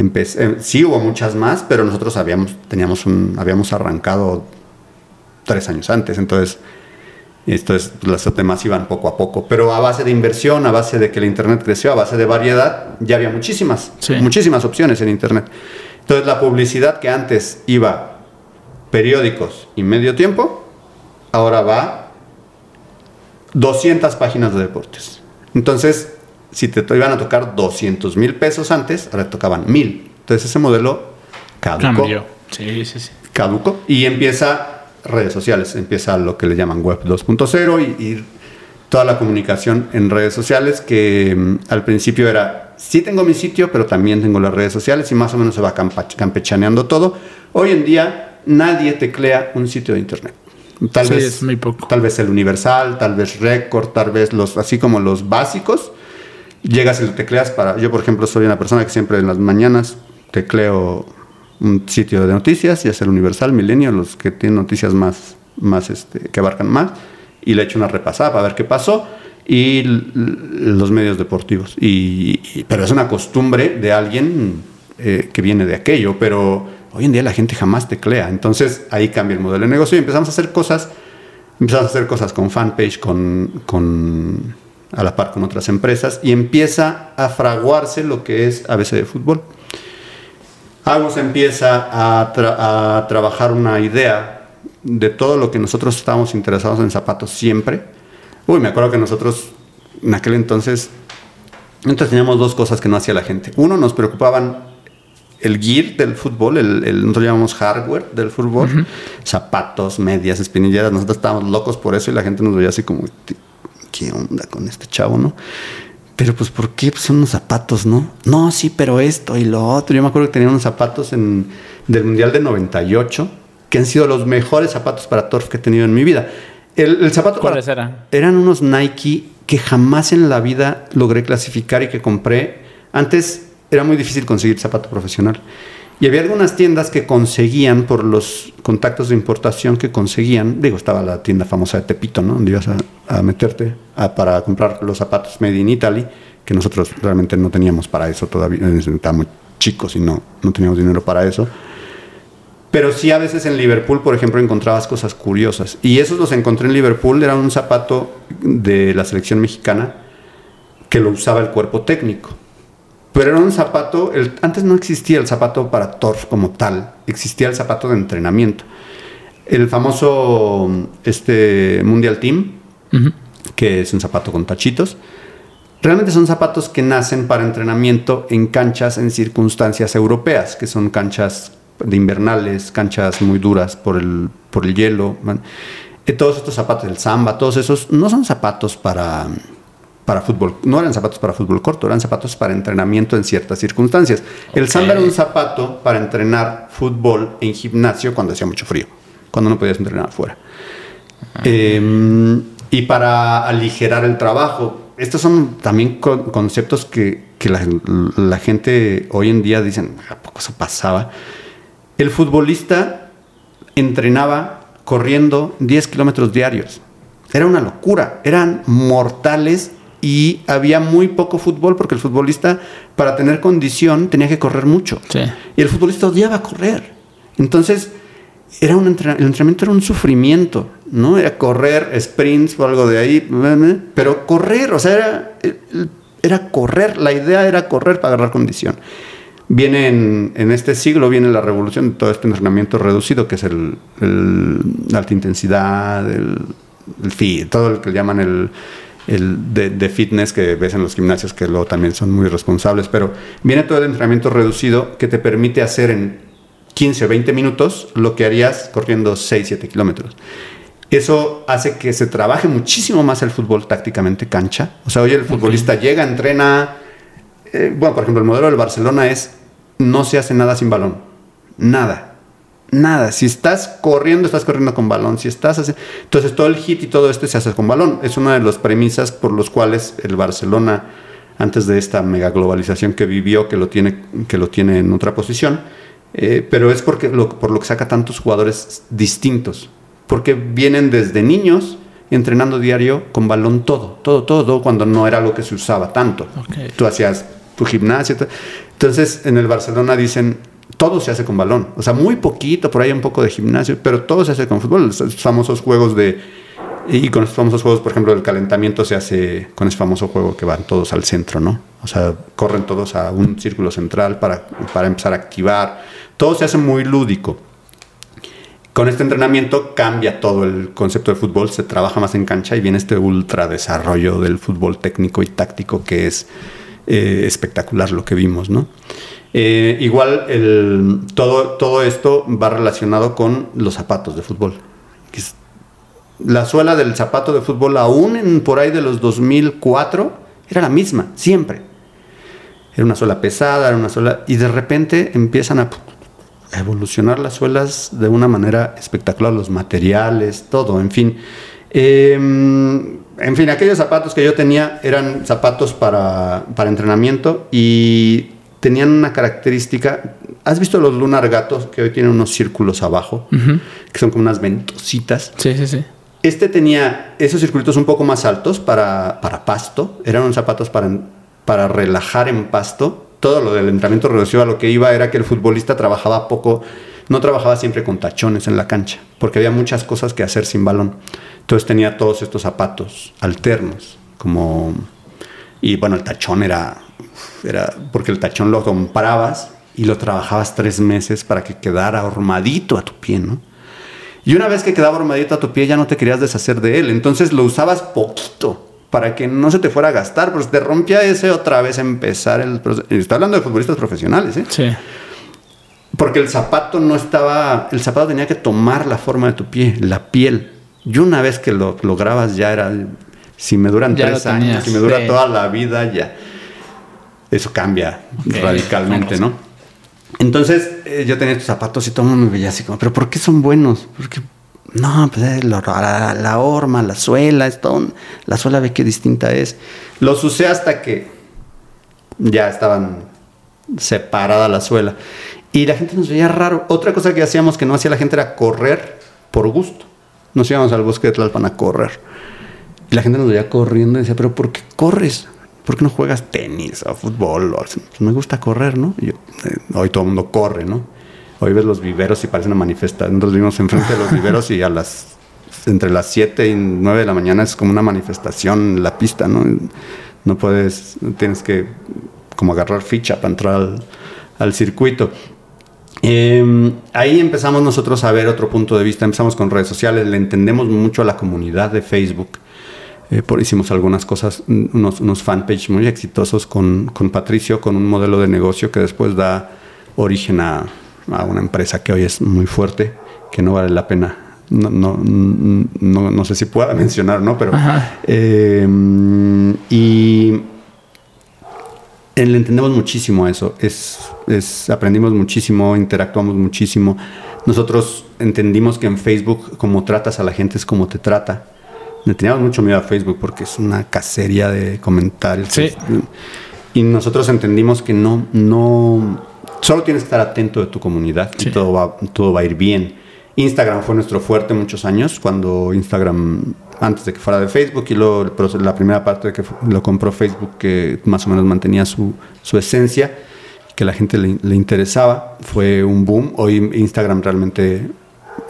Empecé, eh, sí hubo muchas más, pero nosotros habíamos, teníamos un, habíamos arrancado tres años antes, entonces entonces los demás iban poco a poco, pero a base de inversión, a base de que el Internet creció, a base de variedad, ya había muchísimas, Sí. muchísimas opciones en Internet. Entonces la publicidad que antes iba periódicos y medio tiempo, ahora va 200 páginas de deportes. Entonces, si te iban a tocar 200 mil pesos antes, ahora te tocaban mil. Entonces ese modelo caducó Cambió. Sí, sí, sí. caduco y empieza redes sociales, empieza lo que le llaman web 2.0 y, y toda la comunicación en redes sociales que mm, al principio era, sí tengo mi sitio, pero también tengo las redes sociales y más o menos se va campechaneando todo. Hoy en día nadie teclea un sitio de internet. Tal Sí, vez es muy poco. Tal vez el universal, tal vez Record, tal vez los así como los básicos. Llegas y lo tecleas para. Yo, por ejemplo, soy una persona que siempre en las mañanas tecleo un sitio de noticias, ya sea el Universal, Milenio, los que tienen noticias más, más este, que abarcan más, y le echo una repasada para ver qué pasó, y los medios deportivos. Y- pero es una costumbre de alguien eh, que viene de aquello, pero hoy en día la gente jamás teclea. Entonces ahí cambia el modelo de negocio y empezamos a hacer cosas, empezamos a hacer cosas con fanpage, con, con a la par con otras empresas, y empieza a fraguarse lo que es ABC de fútbol. Agus empieza a, tra- a trabajar una idea de todo lo que nosotros estábamos interesados en zapatos siempre. Uy, me acuerdo que nosotros en aquel entonces, entonces teníamos dos cosas que no hacía la gente. Uno, nos preocupaban el gear del fútbol, el, el- nosotros llamamos hardware del fútbol, zapatos, medias, espinilleras, nosotros estábamos locos por eso y la gente nos veía así como, ¿qué onda con este chavo, no? Pero pues, ¿por qué? Pues son unos zapatos, ¿no? No, sí, pero esto y lo otro. Yo me acuerdo que tenía unos zapatos en, del Mundial de 98 que han sido los mejores zapatos para turf que he tenido en mi vida. El, el zapato ¿Cuáles para- eran? eran unos Nike que jamás en la vida logré clasificar y que compré. Antes era muy difícil conseguir zapato profesional. Y había algunas tiendas que conseguían por los contactos de importación que conseguían. Digo, estaba la tienda famosa de Tepito, ¿no? Donde ibas a, a meterte a- para comprar los zapatos made in Italy, que nosotros realmente no teníamos para eso todavía. eh, Estábamos chicos y no, no teníamos dinero para eso. Pero sí a veces en Liverpool, por ejemplo, encontrabas cosas curiosas. Y esos los encontré en Liverpool. Era un zapato de la selección mexicana que lo usaba el cuerpo técnico. Pero era un zapato, el- antes no existía el zapato para turf como tal, existía el zapato de entrenamiento. El famoso este, Mundial Team, Que es un zapato con tachitos, realmente son zapatos que nacen para entrenamiento en canchas en circunstancias europeas, que son canchas de invernales, canchas muy duras por el, por el hielo. eh, todos estos zapatos, el samba, todos esos, no son zapatos para, para fútbol, no eran zapatos para fútbol corto, eran zapatos para entrenamiento en ciertas circunstancias. El samba era un zapato para entrenar fútbol en gimnasio cuando hacía mucho frío, cuando no podías entrenar afuera. Eh, y para aligerar el trabajo. Estos son también con- conceptos que, que la, la gente hoy en día dicen, ¿a poco eso pasaba? El futbolista entrenaba corriendo 10 kilómetros diarios. Era una locura, eran mortales y había muy poco fútbol porque el futbolista para tener condición tenía que correr mucho. Sí. Y el futbolista odiaba correr. Entonces, era un el entrenamiento era un sufrimiento, ¿no? Era correr, sprints o algo de ahí, pero correr, o sea, era, era correr, la idea era correr para agarrar condición. Viene en, en este siglo, viene la revolución de todo este entrenamiento reducido, que es el, alta intensidad, el, el fi- todo lo que llaman el, el de, de fitness que ves en los gimnasios, que luego también son muy responsables, pero viene todo el entrenamiento reducido que te permite hacer en 15 o 20 minutos lo que harías corriendo 6, 7 kilómetros. Eso hace que se trabaje muchísimo más el fútbol tácticamente cancha. O sea, hoy el futbolista llega, entrena. eh, bueno, por ejemplo, el modelo del Barcelona es no se hace nada sin balón. Nada. Nada. Si estás corriendo, estás corriendo con balón. Si estás así. Entonces todo el hit y todo esto se hace con balón. Es una de las premisas por los cuales el Barcelona, antes de esta mega globalización que vivió, que lo tiene, que lo tiene en otra posición, eh, pero es porque lo- por lo que saca tantos jugadores distintos. Porque vienen desde niños entrenando diario con balón todo, todo, todo, todo, cuando no era lo que se usaba tanto. Ok. Tú hacías tu gimnasio. to- Entonces, en el Barcelona dicen, todo se hace con balón. O sea, muy poquito, por ahí un poco de gimnasio, pero todo se hace con fútbol. Los famosos juegos de... Y con los famosos juegos, por ejemplo, el calentamiento se hace con ese famoso juego que van todos al centro, ¿no? O sea, corren todos a un círculo central para, para empezar a activar. Todo se hace muy lúdico. Con este entrenamiento cambia todo el concepto de fútbol, se trabaja más en cancha y viene este ultra desarrollo del fútbol técnico y táctico que es eh, espectacular lo que vimos, ¿no? Eh, igual todo, todo esto va relacionado con los zapatos de fútbol. la suela del zapato de fútbol aún en, por ahí de los 2004 era la misma, siempre. Era una suela pesada, era una suela... Y de repente empiezan a evolucionar las suelas de una manera espectacular, los materiales, todo, en fin. Eh, en fin, aquellos zapatos que yo tenía eran zapatos para, para entrenamiento y tenían una característica. ¿Has visto los lunar gatos que hoy tienen unos círculos abajo? Que son como unas ventositas. Sí, sí, sí. Este tenía esos circulitos un poco más altos para, para pasto. Eran unos zapatos para, para relajar en pasto. Todo lo del entrenamiento reducido a lo que iba era que el futbolista trabajaba poco, no trabajaba siempre con tachones en la cancha, porque había muchas cosas que hacer sin balón. Entonces tenía todos estos zapatos alternos, como... Y bueno, el tachón era... era porque el tachón lo comprabas y lo trabajabas tres meses para que quedara armadito a tu pie, ¿no? Y una vez que quedaba armadito a tu pie ya no te querías deshacer de él. Entonces lo usabas poquito para que no se te fuera a gastar. Pues te rompía ese otra vez empezar el proceso. Estoy hablando de futbolistas profesionales, ¿eh? Sí. Porque el zapato no estaba... El zapato tenía que tomar la forma de tu pie, la piel. Y una vez que lo lograbas ya era... Si me duran Ya tres años, si me dura Sí. toda la vida, ya. Eso cambia Ok, radicalmente, ¿no? Entonces eh, yo tenía estos zapatos y todo el mundo me veía así como, ¿pero por qué son buenos? Porque, no, pues eh, lo- la, la horma, la suela, esto, un- la suela ve qué distinta es. Los usé hasta que ya estaban separada la suela. Y la gente nos veía raro. Otra cosa que hacíamos que no hacía la gente era correr por gusto. Nos íbamos al bosque de Tlalpan a correr. Y la gente nos veía corriendo y decía, ¿pero por qué corres? ¿Por qué no juegas tenis o fútbol? O? Pues me gusta correr, ¿no? Eh, hoy todo el mundo corre, ¿no? Hoy ves los viveros y parece una manifestación. Nosotros vivimos enfrente de los viveros y a las entre las 7 y 9 de la mañana es como una manifestación en la pista, ¿no? No puedes, tienes que como agarrar ficha para entrar al, circuito. Eh, ahí empezamos nosotros a ver otro punto de vista, empezamos con redes sociales, le entendemos mucho a la comunidad de Facebook. Eh, por, hicimos algunas cosas, unos, unos fanpage muy exitosos con, con Patricio, con un modelo de negocio que después da origen a, a una empresa que hoy es muy fuerte, que no vale la pena no, no, no, no sé si pueda mencionar, ¿no? Pero... Eh, y le entendemos muchísimo a eso. Es, es- aprendimos muchísimo, interactuamos muchísimo. Nosotros entendimos que en Facebook, como tratas a la gente, es como te trata. Le teníamos mucho miedo a Facebook porque es una cacería de comentarios. Sí. Y nosotros entendimos que no, no, solo tienes que estar atento de tu comunidad Sí. y todo va, todo va a ir bien. Instagram fue nuestro fuerte muchos años, cuando Instagram, antes de que fuera de Facebook, y luego el la primera parte de que lo compró Facebook, que más o menos mantenía su, su esencia, que la gente le, le interesaba, fue un boom. Hoy Instagram realmente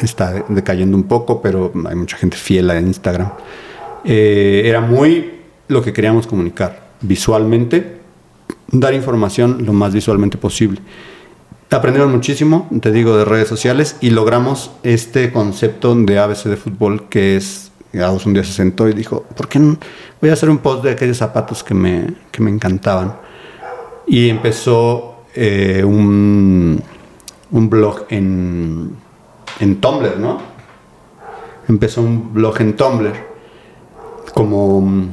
está decayendo un poco, pero hay mucha gente fiel a Instagram. Eh, era muy lo que queríamos comunicar, visualmente, dar información lo más visualmente posible. Aprendimos muchísimo, te digo, de redes sociales y logramos este concepto de ABC de fútbol que es, Gauss un día se sentó y dijo, ¿por qué no? voy a hacer un post de aquellos zapatos que me, que me encantaban? Y empezó eh, un, un blog en, en Tumblr, ¿no? Empezó un blog en Tumblr como,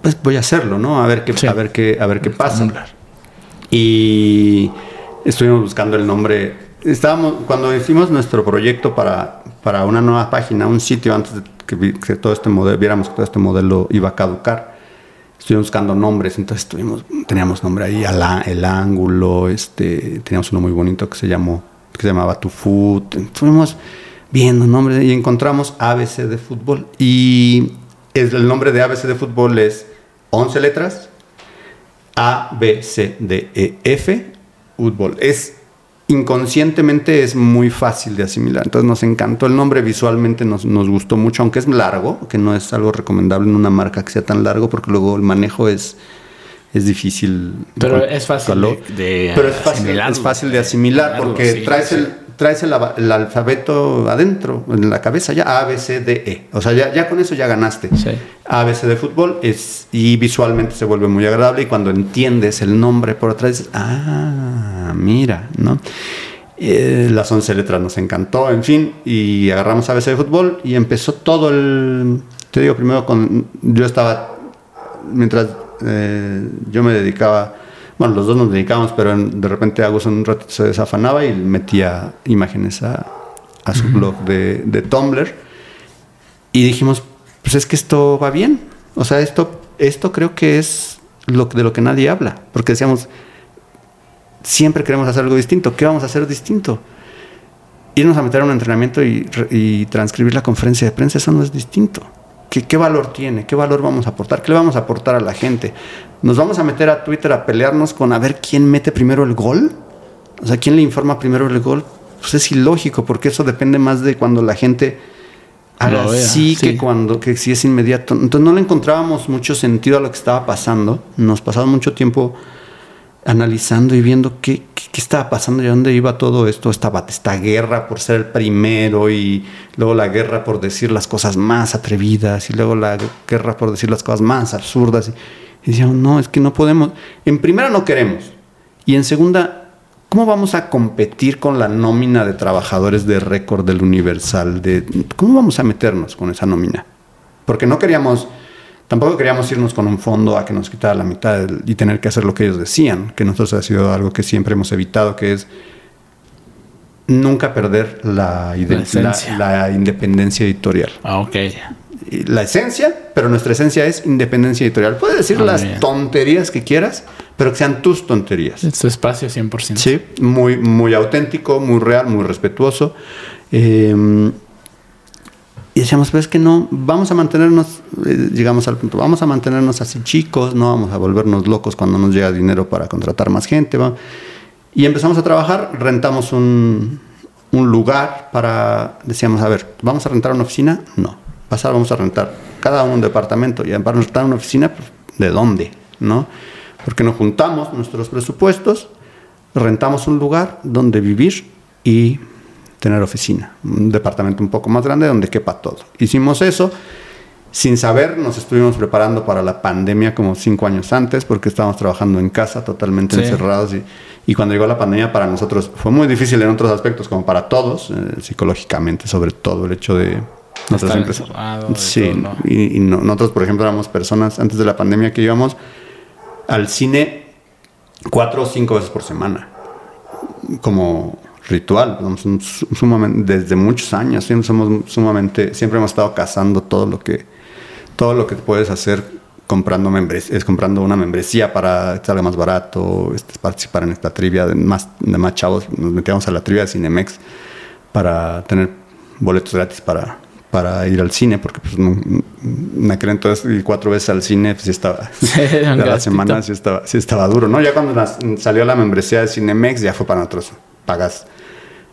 pues voy a hacerlo, ¿no? A ver qué, Sí. a ver qué, a ver qué pasa. Tumblr. Y estuvimos buscando el nombre. Estábamos, cuando hicimos nuestro proyecto para, para una nueva página, un sitio antes de que, todo este modelo, viéramos que todo este modelo iba a caducar, estuvimos buscando nombres, entonces teníamos nombre ahí, el ángulo, este, teníamos uno muy bonito que se llamó, que se llamaba Tu Food, estuvimos viendo nombres y encontramos ABC de fútbol y el nombre de ABC de fútbol es 11 letras, a, B, C, D, E, F, fútbol. Es inconscientemente es muy fácil de asimilar. Entonces nos encantó el nombre, visualmente nos, nos gustó mucho, aunque es largo, que no es algo recomendable en una marca que sea tan largo, porque luego el manejo es, es difícil. Pero es fácil de, de Pero es fácil, es fácil de asimilar porque Sí, traes, sí. El, traes el, alfabeto adentro, en la cabeza ya, A, B, C, D, E. O sea, ya, ya con eso ya ganaste. Sí. A, B, C de fútbol es, y visualmente se vuelve muy agradable y cuando entiendes el nombre por atrás dices, ah, mira, ¿no? Eh, las 11 letras nos encantó, en fin, y agarramos ABC de fútbol y empezó todo el... Te digo, primero con... Yo estaba mientras eh, yo me dedicaba, bueno, los dos nos dedicábamos, pero en- de repente Agus un rato se desafanaba y metía imágenes a, a su blog de, de Tumblr. Y dijimos, pues es que esto va bien. O sea, esto, esto creo que es lo, de lo que nadie habla. Porque decíamos, siempre queremos hacer algo distinto. ¿Qué vamos a hacer distinto? Irnos a meter a un entrenamiento y, y transcribir la conferencia de prensa, eso no es distinto. ¿Qué, ¿Qué valor tiene? ¿Qué valor vamos a aportar? ¿Qué le vamos a aportar a la gente? ¿Nos vamos a meter a Twitter a pelearnos con a ver quién mete primero el gol? O sea, ¿quién le informa primero el gol? Pues es ilógico, porque eso depende más de cuando la gente haga así sí. que cuando que si es inmediato. Entonces no le encontrábamos mucho sentido a lo que estaba pasando. Nos pasaba mucho tiempo analizando y viendo qué, qué, estaba pasando y a dónde iba todo esto, esta, esta guerra por ser el primero y luego la guerra por decir las cosas más atrevidas y luego la guerra por decir las cosas más absurdas. Y, decíamos, no, es que no podemos. En primera no queremos. Y en segunda, ¿cómo vamos a competir con la nómina de trabajadores de récord del Universal? De, ¿Cómo vamos a meternos con esa nómina? Porque no queríamos, tampoco queríamos irnos con un fondo a que nos quitara la mitad del- y tener que hacer lo que ellos decían, que nosotros ha sido algo que siempre hemos evitado, que es nunca perder la, independencia editorial. Ah, ok. La esencia, pero nuestra esencia es independencia editorial. Puedes decir Ah, las tonterías que quieras, pero que sean tus tonterías. Es tu espacio 100%. Sí, muy, muy auténtico, muy real, muy respetuoso. Eh, y decíamos, pues es que no, vamos a mantenernos, eh, llegamos al punto, vamos a mantenernos así chicos, no vamos a volvernos locos cuando nos llega dinero para contratar más gente. Y empezamos a trabajar, rentamos un, un lugar para, decíamos, a ver, ¿vamos a rentar una oficina? No. Pasar, vamos a rentar cada un departamento. Y para rentar una oficina, pues, ¿de dónde? ¿No? Porque nos juntamos nuestros presupuestos, rentamos un lugar donde vivir y tener oficina. Un departamento un poco más grande donde quepa todo. Hicimos eso sin saber, nos estuvimos preparando para la pandemia como cinco años antes, porque estábamos trabajando en casa, totalmente Sí. encerrados. Y, y cuando llegó la pandemia, para nosotros fue muy difícil en otros aspectos, como para todos, eh, psicológicamente, sobre todo el hecho de. Nosotros Estar y Sí, todo, ¿no? y, y no- nosotros, por ejemplo, éramos personas antes de la pandemia que íbamos al cine cuatro o cinco veces por semana como ritual. Sumamente- desde muchos años siempre somos sumamente, siempre hemos estado cazando todo lo que, todo lo que puedes hacer comprando membres, es comprando una membresía para que salga más barato, este, participar en esta trivia de más, de más chavos. Nos metíamos a la trivia de Cinemex para tener boletos gratis para, para ir al cine, porque pues, no- en aquel entonces ir cuatro veces al cine, pues sí estaba, [laughs] [laughs] la semana sí estaba, sí estaba duro, ¿no? Ya cuando salió la membresía de Cinemex, ya fue para nosotros. Pagas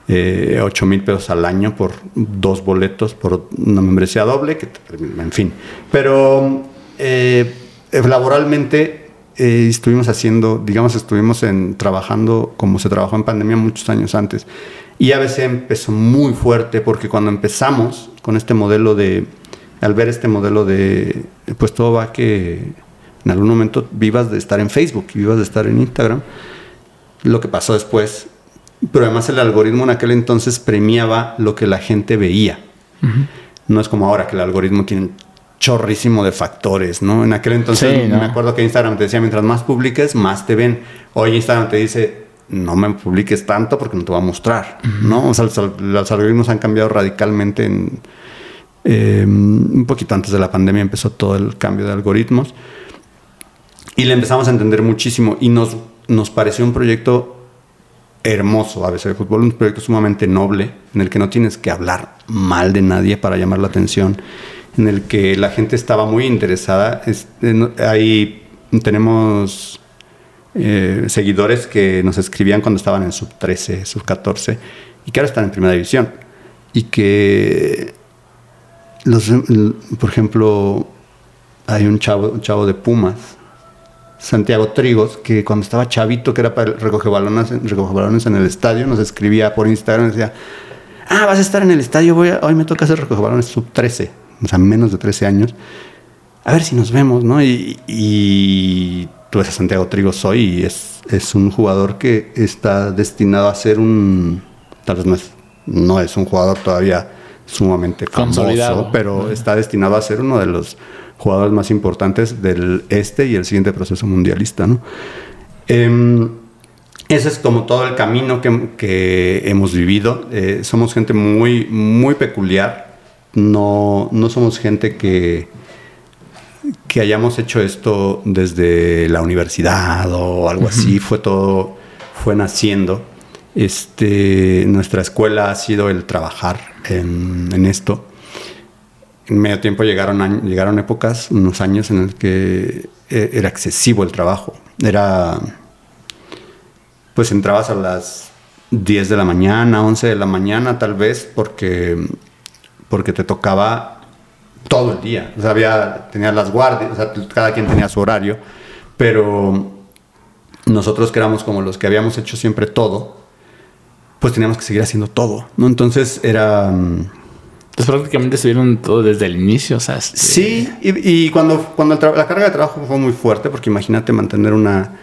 eh, 8 mil pesos al año por dos boletos, por una membresía doble, que te- en fin. Pero eh, laboralmente eh, estuvimos haciendo, digamos, estuvimos en, trabajando como se trabajó en pandemia muchos años antes. Y ABC empezó muy fuerte porque cuando empezamos con este modelo de, al ver este modelo de, pues todo va que en algún momento vivas de estar en Facebook, vivas de estar en Instagram, lo que pasó después, pero además el algoritmo en aquel entonces premiaba lo que la gente veía. No es como ahora que el algoritmo tiene un chorrísimo de factores, ¿no? En aquel entonces Sí, ¿no? me acuerdo que Instagram te decía, mientras más publiques, más te ven. Hoy Instagram te dice, no me publiques tanto porque no te va a mostrar, ¿no? O sea, los, al- los algoritmos han cambiado radicalmente en... eh, un poquito antes de la pandemia empezó todo el cambio de algoritmos y le empezamos a entender muchísimo y nos, nos pareció un proyecto hermoso ABC de fútbol, un proyecto sumamente noble en el que no tienes que hablar mal de nadie para llamar la atención, en el que la gente estaba muy interesada. Este, no- ahí tenemos eh, seguidores que nos escribían cuando estaban en sub 13, sub 14 y que ahora están en primera división y que los, por ejemplo hay un chavo, un chavo de Pumas Santiago Trigos, que cuando estaba chavito, que era para recoger balones, recoger balones en el estadio, nos escribía por Instagram y decía, ah, vas a estar en el estadio, voy a- hoy me toca hacer recoger balones sub 13, o sea, menos de 13 años. A ver si nos vemos, ¿no? Y, y tú ves a Santiago Trigos hoy y es, es un jugador que está destinado a ser un, tal vez no es, no es un jugador todavía sumamente famoso, Consolidado. pero está destinado a ser uno de los jugadores más importantes del este y el siguiente proceso mundialista, ¿no? Em, ese es como todo el camino que, que hemos vivido. Eh, somos gente muy, muy peculiar. No, no somos gente que, que hayamos hecho esto desde la universidad o algo así. Fue todo, fue naciendo. Este, nuestra escuela ha sido el trabajar en, en esto. En medio tiempo llegaron, llegaron épocas, unos años en el que eh, era excesivo el trabajo. Era, pues entrabas a las 10 de la mañana, 11 de la mañana tal vez, porque, porque te tocaba todo el día. O sea, había, tenías las guardias, o sea, cada quien tenía su horario, pero nosotros que éramos como los que habíamos hecho siempre todo, pues teníamos que seguir haciendo todo, ¿no? Entonces era... Entonces prácticamente estuvieron todo desde el inicio, o sea, este, Sí, y, y cuando, cuando la carga de trabajo fue muy fuerte, porque imagínate mantener una...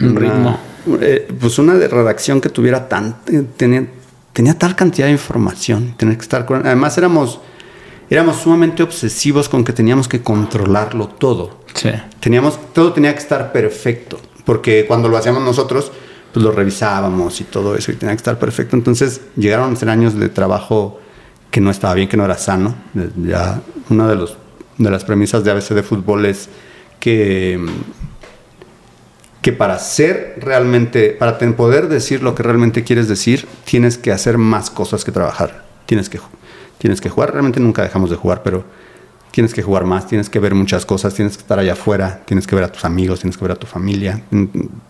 Un una- ritmo. eh, pues una de redacción que tuviera tan... eh, Tenía, tenía tal cantidad de información, tener que estar con... Además éramos, éramos sumamente obsesivos con que teníamos que controlarlo todo. Sí. Teníamos, todo tenía que estar perfecto, porque cuando lo hacíamos nosotros, pues lo revisábamos y todo eso, y tenía que estar perfecto. Entonces llegaron a ser años de trabajo que no estaba bien, que no era sano. De- Ya una de, los, de las premisas de ABC de fútbol es que, que para ser realmente, para poder decir lo que realmente quieres decir, tienes que hacer más cosas que trabajar. Tienes que, tienes que jugar, realmente nunca dejamos de jugar, pero tienes que jugar más, tienes que ver muchas cosas, tienes que estar allá afuera, tienes que ver a tus amigos, tienes que ver a tu familia, mm,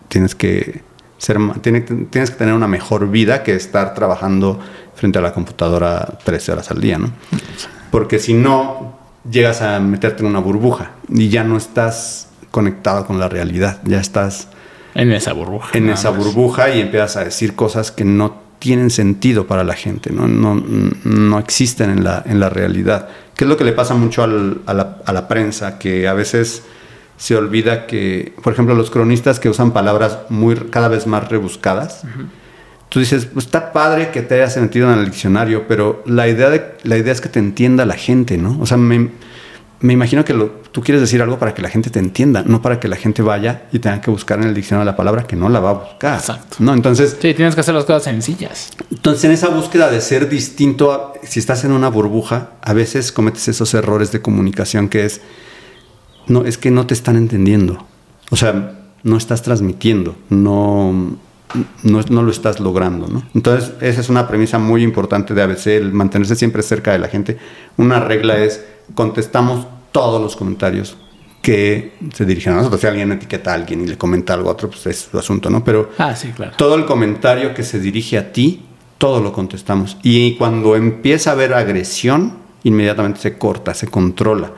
tienes que ser, tienes que tener una mejor vida que estar trabajando frente a la computadora 13 horas al día, ¿no? Porque si no, llegas a meterte en una burbuja y ya no estás conectado con la realidad, ya estás En esa burbuja. en esa más. burbuja y empiezas a decir cosas que no tienen sentido para la gente, no, no, no existen en la, en la realidad. ¿Qué es lo que le pasa mucho al, a, la, a, la, prensa? Que a veces se olvida que, por ejemplo, los cronistas que usan palabras muy, cada vez más rebuscadas, uh -huh. Tú dices, pues está padre que te hayas metido en el diccionario, pero la idea, de, la idea es que te entienda la gente, ¿no? O sea, me, me imagino que lo, tú quieres decir algo para que la gente te entienda, no para que la gente vaya y tenga que buscar en el diccionario la palabra que no la va a buscar. Exacto. ¿no? Entonces, sí, tienes que hacer las cosas sencillas. Entonces, en esa búsqueda de ser distinto, a, si estás en una burbuja, a veces cometes esos errores de comunicación que es, no, es que no te están entendiendo. O sea, no estás transmitiendo, no, no, no, lo estás logrando. ¿no? Entonces, esa es una premisa muy importante de ABC, el mantenerse siempre cerca de la gente. Una regla es, contestamos todos los comentarios que se dirigen a nosotros. Si alguien etiqueta a alguien y le comenta algo a otro, pues es su asunto, ¿no? Pero ah, sí, claro. todo el comentario que se dirige a ti, todo lo contestamos. Y cuando empieza a haber agresión, inmediatamente se corta, se controla.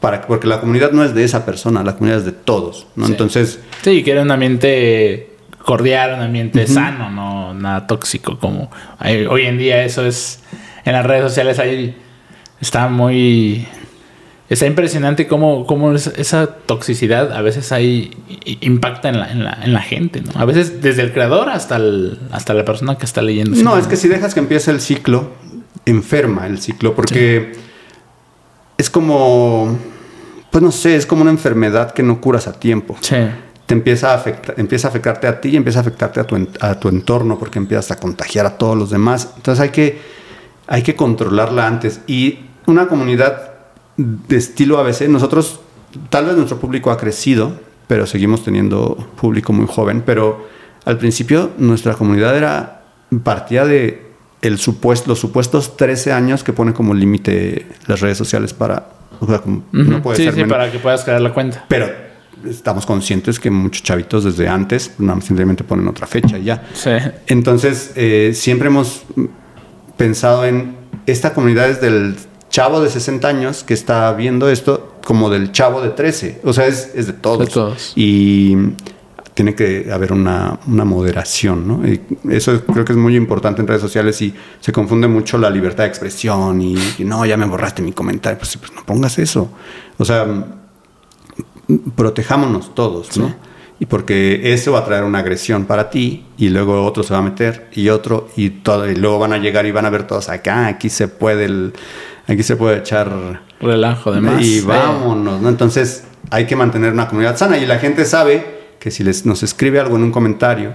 Para, porque la comunidad no es de esa persona, la comunidad es de todos, ¿no? Sí. Entonces... Sí, quiere un ambiente cordial, un ambiente uh -huh. sano, no nada tóxico como hay, hoy en día eso es en las redes sociales ahí está muy está impresionante cómo, cómo esa toxicidad a veces ahí impacta en la, en la, en la gente, ¿no? A veces desde el creador hasta, el, hasta la persona que está leyendo. No, es que si dejas que empiece el ciclo, enferma el ciclo, porque sí. es como, pues no sé, es como una enfermedad que no curas a tiempo. Sí te empieza a, afectar, empieza a afectarte a ti y empieza a afectarte a tu, a tu entorno porque empiezas a contagiar a todos los demás. Entonces hay que, hay que controlarla antes. Y una comunidad de estilo ABC, nosotros, tal vez nuestro público ha crecido, pero seguimos teniendo público muy joven, pero al principio nuestra comunidad era, partía de el supuesto, los supuestos 13 años que pone como límite las redes sociales para... O sea, como, uh -huh. no puede sí, ser sí, menos. para que puedas crear la cuenta. Pero estamos conscientes que muchos chavitos desde antes simplemente ponen otra fecha y ya. Sí. Entonces, eh, siempre hemos pensado en esta comunidad es del chavo de 60 años que está viendo esto como del chavo de 13. O sea, es, es de, todos. de todos. Y tiene que haber una, una moderación, ¿no? Y eso creo que es muy importante en redes sociales y se confunde mucho la libertad de expresión y, y no, ya me borraste mi comentario. Pues, pues no pongas eso. O sea, protejámonos todos, ¿no? Sí. Y porque eso va a traer una agresión para ti y luego otro se va a meter y otro y todo y luego van a llegar y van a ver todos acá, aquí se puede el, aquí se puede echar relajo de más y vámonos, ¿no? Entonces hay que mantener una comunidad sana y la gente sabe que si les, nos escribe algo en un comentario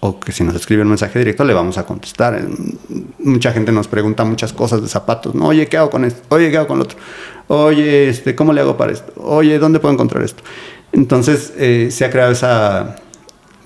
o que si nos escribe un mensaje directo le vamos a contestar. Mucha gente nos pregunta muchas cosas de zapatos, no, oye, ¿qué hago con esto? Oye, ¿qué hago con lo otro? Oye, este, ¿cómo le hago para esto? Oye, ¿dónde puedo encontrar esto? Entonces eh, se ha creado esa,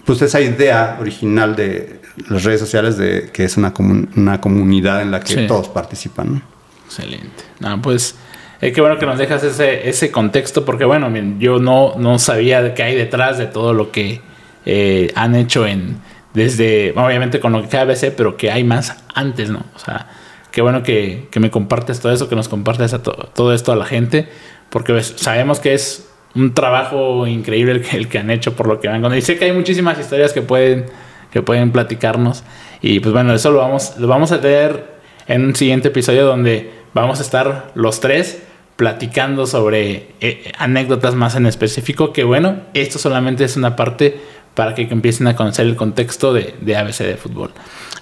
pues esa idea original de las redes sociales de que es una, comun una comunidad en la que sí. todos participan. ¿no? Excelente. No, pues eh, qué bueno que nos dejas ese, ese contexto porque bueno, yo no, no sabía qué hay detrás de todo lo que eh, han hecho en desde, obviamente con lo que ABC, pero que hay más antes, ¿no? O sea, qué bueno que, que me compartes todo eso, que nos compartes a to, todo esto a la gente, porque sabemos que es un trabajo increíble el que, el que han hecho por lo que van con. Y sé que hay muchísimas historias que pueden, que pueden platicarnos. Y pues bueno, eso lo vamos, lo vamos a tener en un siguiente episodio donde vamos a estar los tres platicando sobre eh, anécdotas más en específico. Que bueno, esto solamente es una parte para que empiecen a conocer el contexto de, de ABC de fútbol.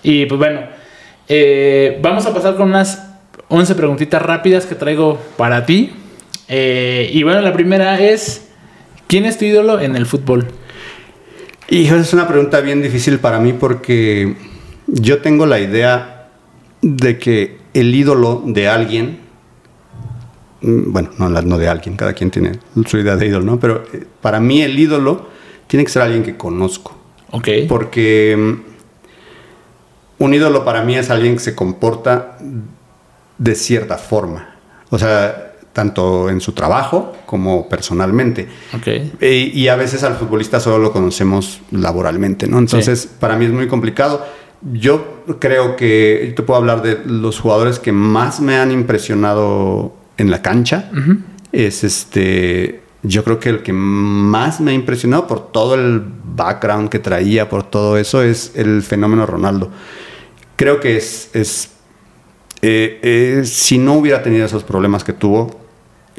Y pues bueno, eh, vamos a pasar con unas 11 preguntitas rápidas que traigo para ti. Eh, y bueno, la primera es, ¿quién es tu ídolo en el fútbol? Hijo, es una pregunta bien difícil para mí porque yo tengo la idea de que el ídolo de alguien, mm, bueno, no, no de alguien, cada quien tiene su idea de ídolo, ¿no? Pero eh, para mí el ídolo tiene que ser alguien que conozco. Ok. Porque mm, un ídolo para mí es alguien que se comporta de cierta forma. O sea, tanto en su trabajo como personalmente. Okay. E, y a veces al futbolista solo lo conocemos laboralmente, ¿no? Entonces, sí. para mí es muy complicado. Yo creo que yo te puedo hablar de los jugadores que más me han impresionado en la cancha. Uh -huh. Es este. Yo creo que el que más me ha impresionado por todo el background que traía, por todo eso, es el fenómeno Ronaldo. Creo que es, es eh, eh, si no hubiera tenido esos problemas que tuvo,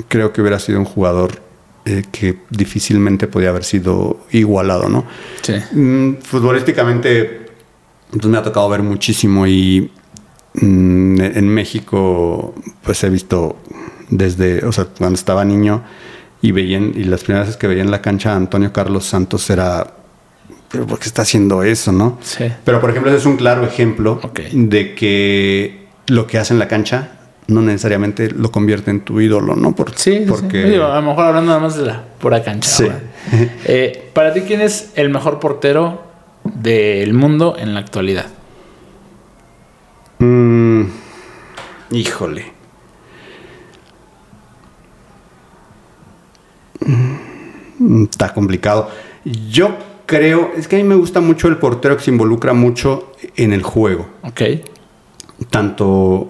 creo que hubiera sido un jugador eh, que difícilmente podía haber sido igualado, ¿no? Sí. Mm, futbolísticamente, pues me ha tocado ver muchísimo y mm, en México, pues he visto desde, o sea, cuando estaba niño y veían, y las primeras veces que veía en la cancha a Antonio Carlos Santos era, pero ¿por qué está haciendo eso, no? Sí. Pero por ejemplo, ese es un claro ejemplo de que lo que hace en la cancha no necesariamente lo convierte en tu ídolo, ¿no? Por- Sí, porque sí. Digo, a lo mejor hablando nada más de la pura cancha. Sí. [laughs] Eh, para ti, ¿quién es el mejor portero del mundo en la actualidad? Mm, híjole. Mm, Está complicado. Yo creo, es que a mí me gusta mucho el portero que se involucra mucho en el juego. Ok. Tanto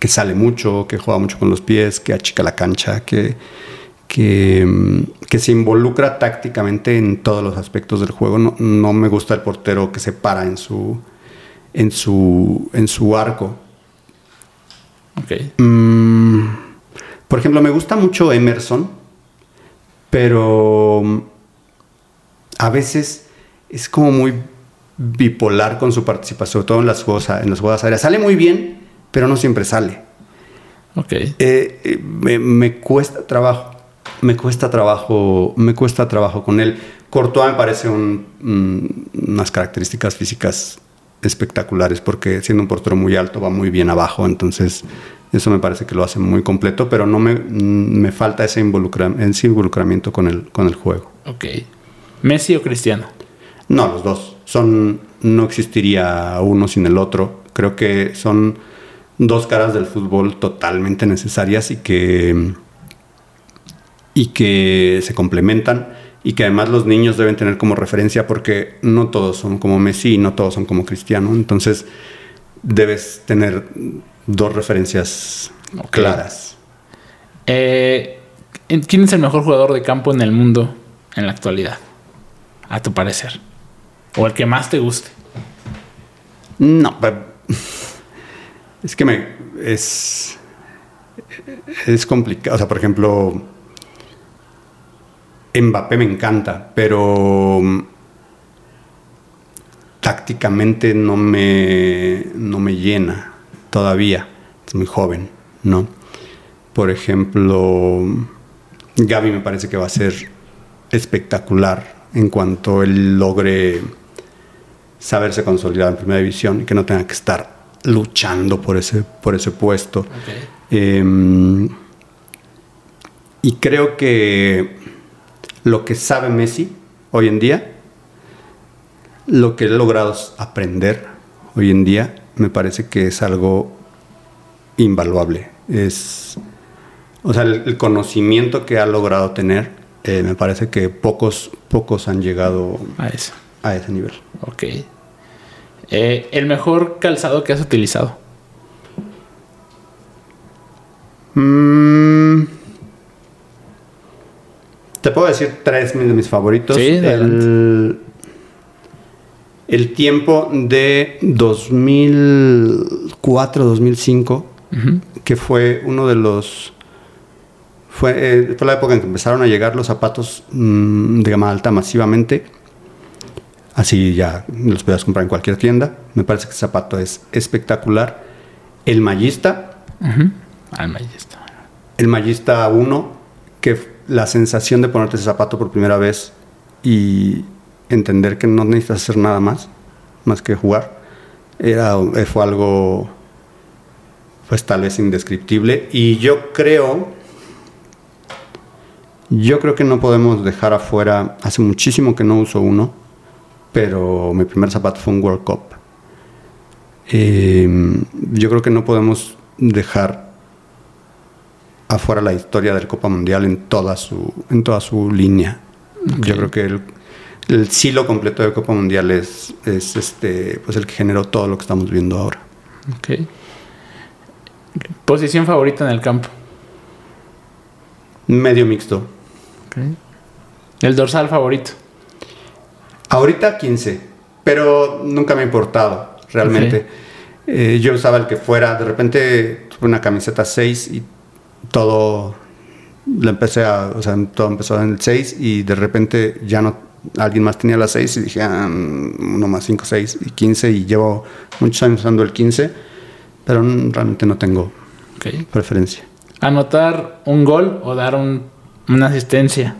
que sale mucho, que juega mucho con los pies, que achica la cancha, que, que, mm, que se involucra tácticamente en todos los aspectos del juego. No, no me gusta el portero que se para en su, en su, en su arco. Ok. Mm, por ejemplo, me gusta mucho Emerson, pero mm, a veces es como muy bipolar con su participación, sobre todo en las jugadas, en las jugadas aéreas. Sale muy bien, pero no siempre sale. Ok. Eh, eh, me, me cuesta trabajo, me cuesta trabajo, me cuesta trabajo con él. Courtois me parece un- mm, unas características físicas espectaculares porque siendo un portero muy alto va muy bien abajo, entonces eso me parece que lo hace muy completo, pero no me, mm, me falta ese, involucra- ese involucramiento con el, con el juego. Ok. ¿Messi o Cristiano? No, los dos. Son, no existiría uno sin el otro. Creo que son dos caras del fútbol totalmente necesarias y que, y que se complementan y que además los niños deben tener como referencia porque no todos son como Messi y no todos son como Cristiano. Entonces debes tener dos referencias claras. Eh, ¿Quién es el mejor jugador de campo en el mundo en la actualidad? A tu parecer. O el que más te guste. No, [laughs] es que me es es complicado. O sea, por ejemplo, Mbappé me encanta, pero mm, tácticamente no me no me llena todavía. Es muy joven, ¿no? Por ejemplo, Gaby me parece que va a ser espectacular en cuanto él logre saberse consolidar en primera división y que no tenga que estar luchando por ese, por ese puesto. Eh, y creo que lo que sabe Messi hoy en día, lo que he logrado aprender hoy en día, me parece que es algo invaluable. Es, o sea, el, el conocimiento que ha logrado tener, eh, me parece que pocos, pocos han llegado A eso. a ese nivel. Ok. Eh, el mejor calzado que has utilizado. Mm. Te puedo decir tres de mis favoritos. Sí, el, el tiempo de 2004-2005, que fue uno de los... Fue, eh, fue la época en que empezaron a llegar los zapatos mm, de gama alta masivamente. Así ya los podías comprar en cualquier tienda. Me parece que ese zapato es espectacular. El Mallista, Alma y esto. el Mallista 1, que la sensación de ponerte ese zapato por primera vez y entender que no necesitas hacer nada más, más que jugar, era, eh, fue algo, pues tal vez indescriptible. Y yo creo, yo creo que no podemos dejar afuera, hace muchísimo que no uso uno, pero mi primer zapato fue un World Cup. Eh, yo creo que no podemos dejar afuera la historia del Copa Mundial en toda su, en toda su línea. Yo creo que el, el silo completo del Copa Mundial es, es este, pues el que generó todo lo que estamos viendo ahora. Ok. Posición favorita en el campo. Medio mixto. El dorsal favorito. Ahorita 15, pero nunca me ha importado, realmente. Ok. Eh, yo usaba el que fuera, de repente tuve una camiseta 6 y todo lo empecé a, o sea, todo empezó en el 6 y de repente ya no, alguien más tenía la 6 y dije, ah, mm, uno más 5, 6 y 15 y llevo muchos años usando el 15, pero realmente no tengo Ok. preferencia. Anotar un gol o dar un- una asistencia.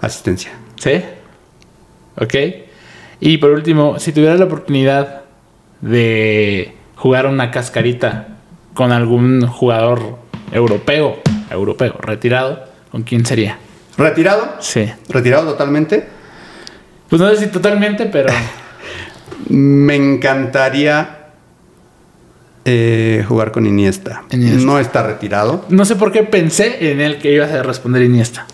Asistencia. ¿Sí? Ok. Y por último, si tuvieras la oportunidad de jugar una cascarita con algún jugador europeo, europeo, retirado, ¿con quién sería? ¿Retirado? Sí. ¿Retirado totalmente? Pues no sé si totalmente, pero [laughs] Me encantaría eh, jugar con Iniesta. Iniesta. No está retirado. no sé por qué pensé en el que ibas a responder Iniesta.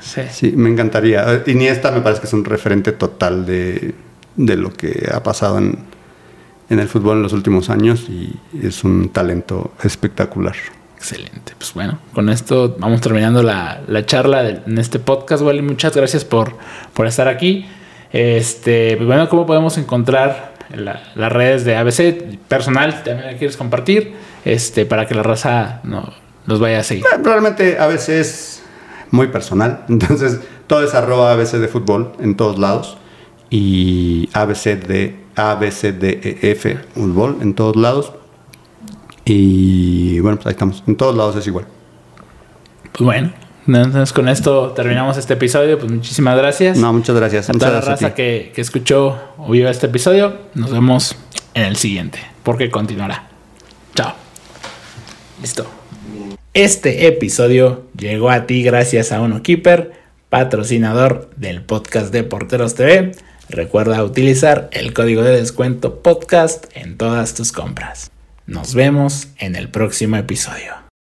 Sí. Sí, me encantaría. Iniesta me parece que es un referente total de, de lo que ha pasado en, en el fútbol en los últimos años y es un talento espectacular. Excelente. Pues bueno, con esto vamos terminando la, la charla de- en este podcast, Wally. Muchas gracias por, por estar aquí. Este, pues bueno, ¿cómo podemos encontrar la- las redes de ABC personal? ¿También la quieres compartir? Este, para que la raza no, los vaya a seguir. Eh, Realmente a veces es muy personal. [laughs] Entonces, todo es arroba ABC de fútbol en todos lados. Y ABC de ABCDEF fútbol en todos lados. Y bueno, pues ahí estamos. En todos lados es igual. Pues bueno, entonces con esto terminamos este episodio. Pues muchísimas gracias. No, muchas gracias. a Muchas toda la gracias a raza que, que escuchó o vio este episodio. Nos vemos en el siguiente, porque continuará. Chao. Listo. Este episodio llegó a ti gracias a Uno Keeper, patrocinador del podcast de Porteros TV. Recuerda utilizar el código de descuento podcast en todas tus compras. Nos vemos en el próximo episodio.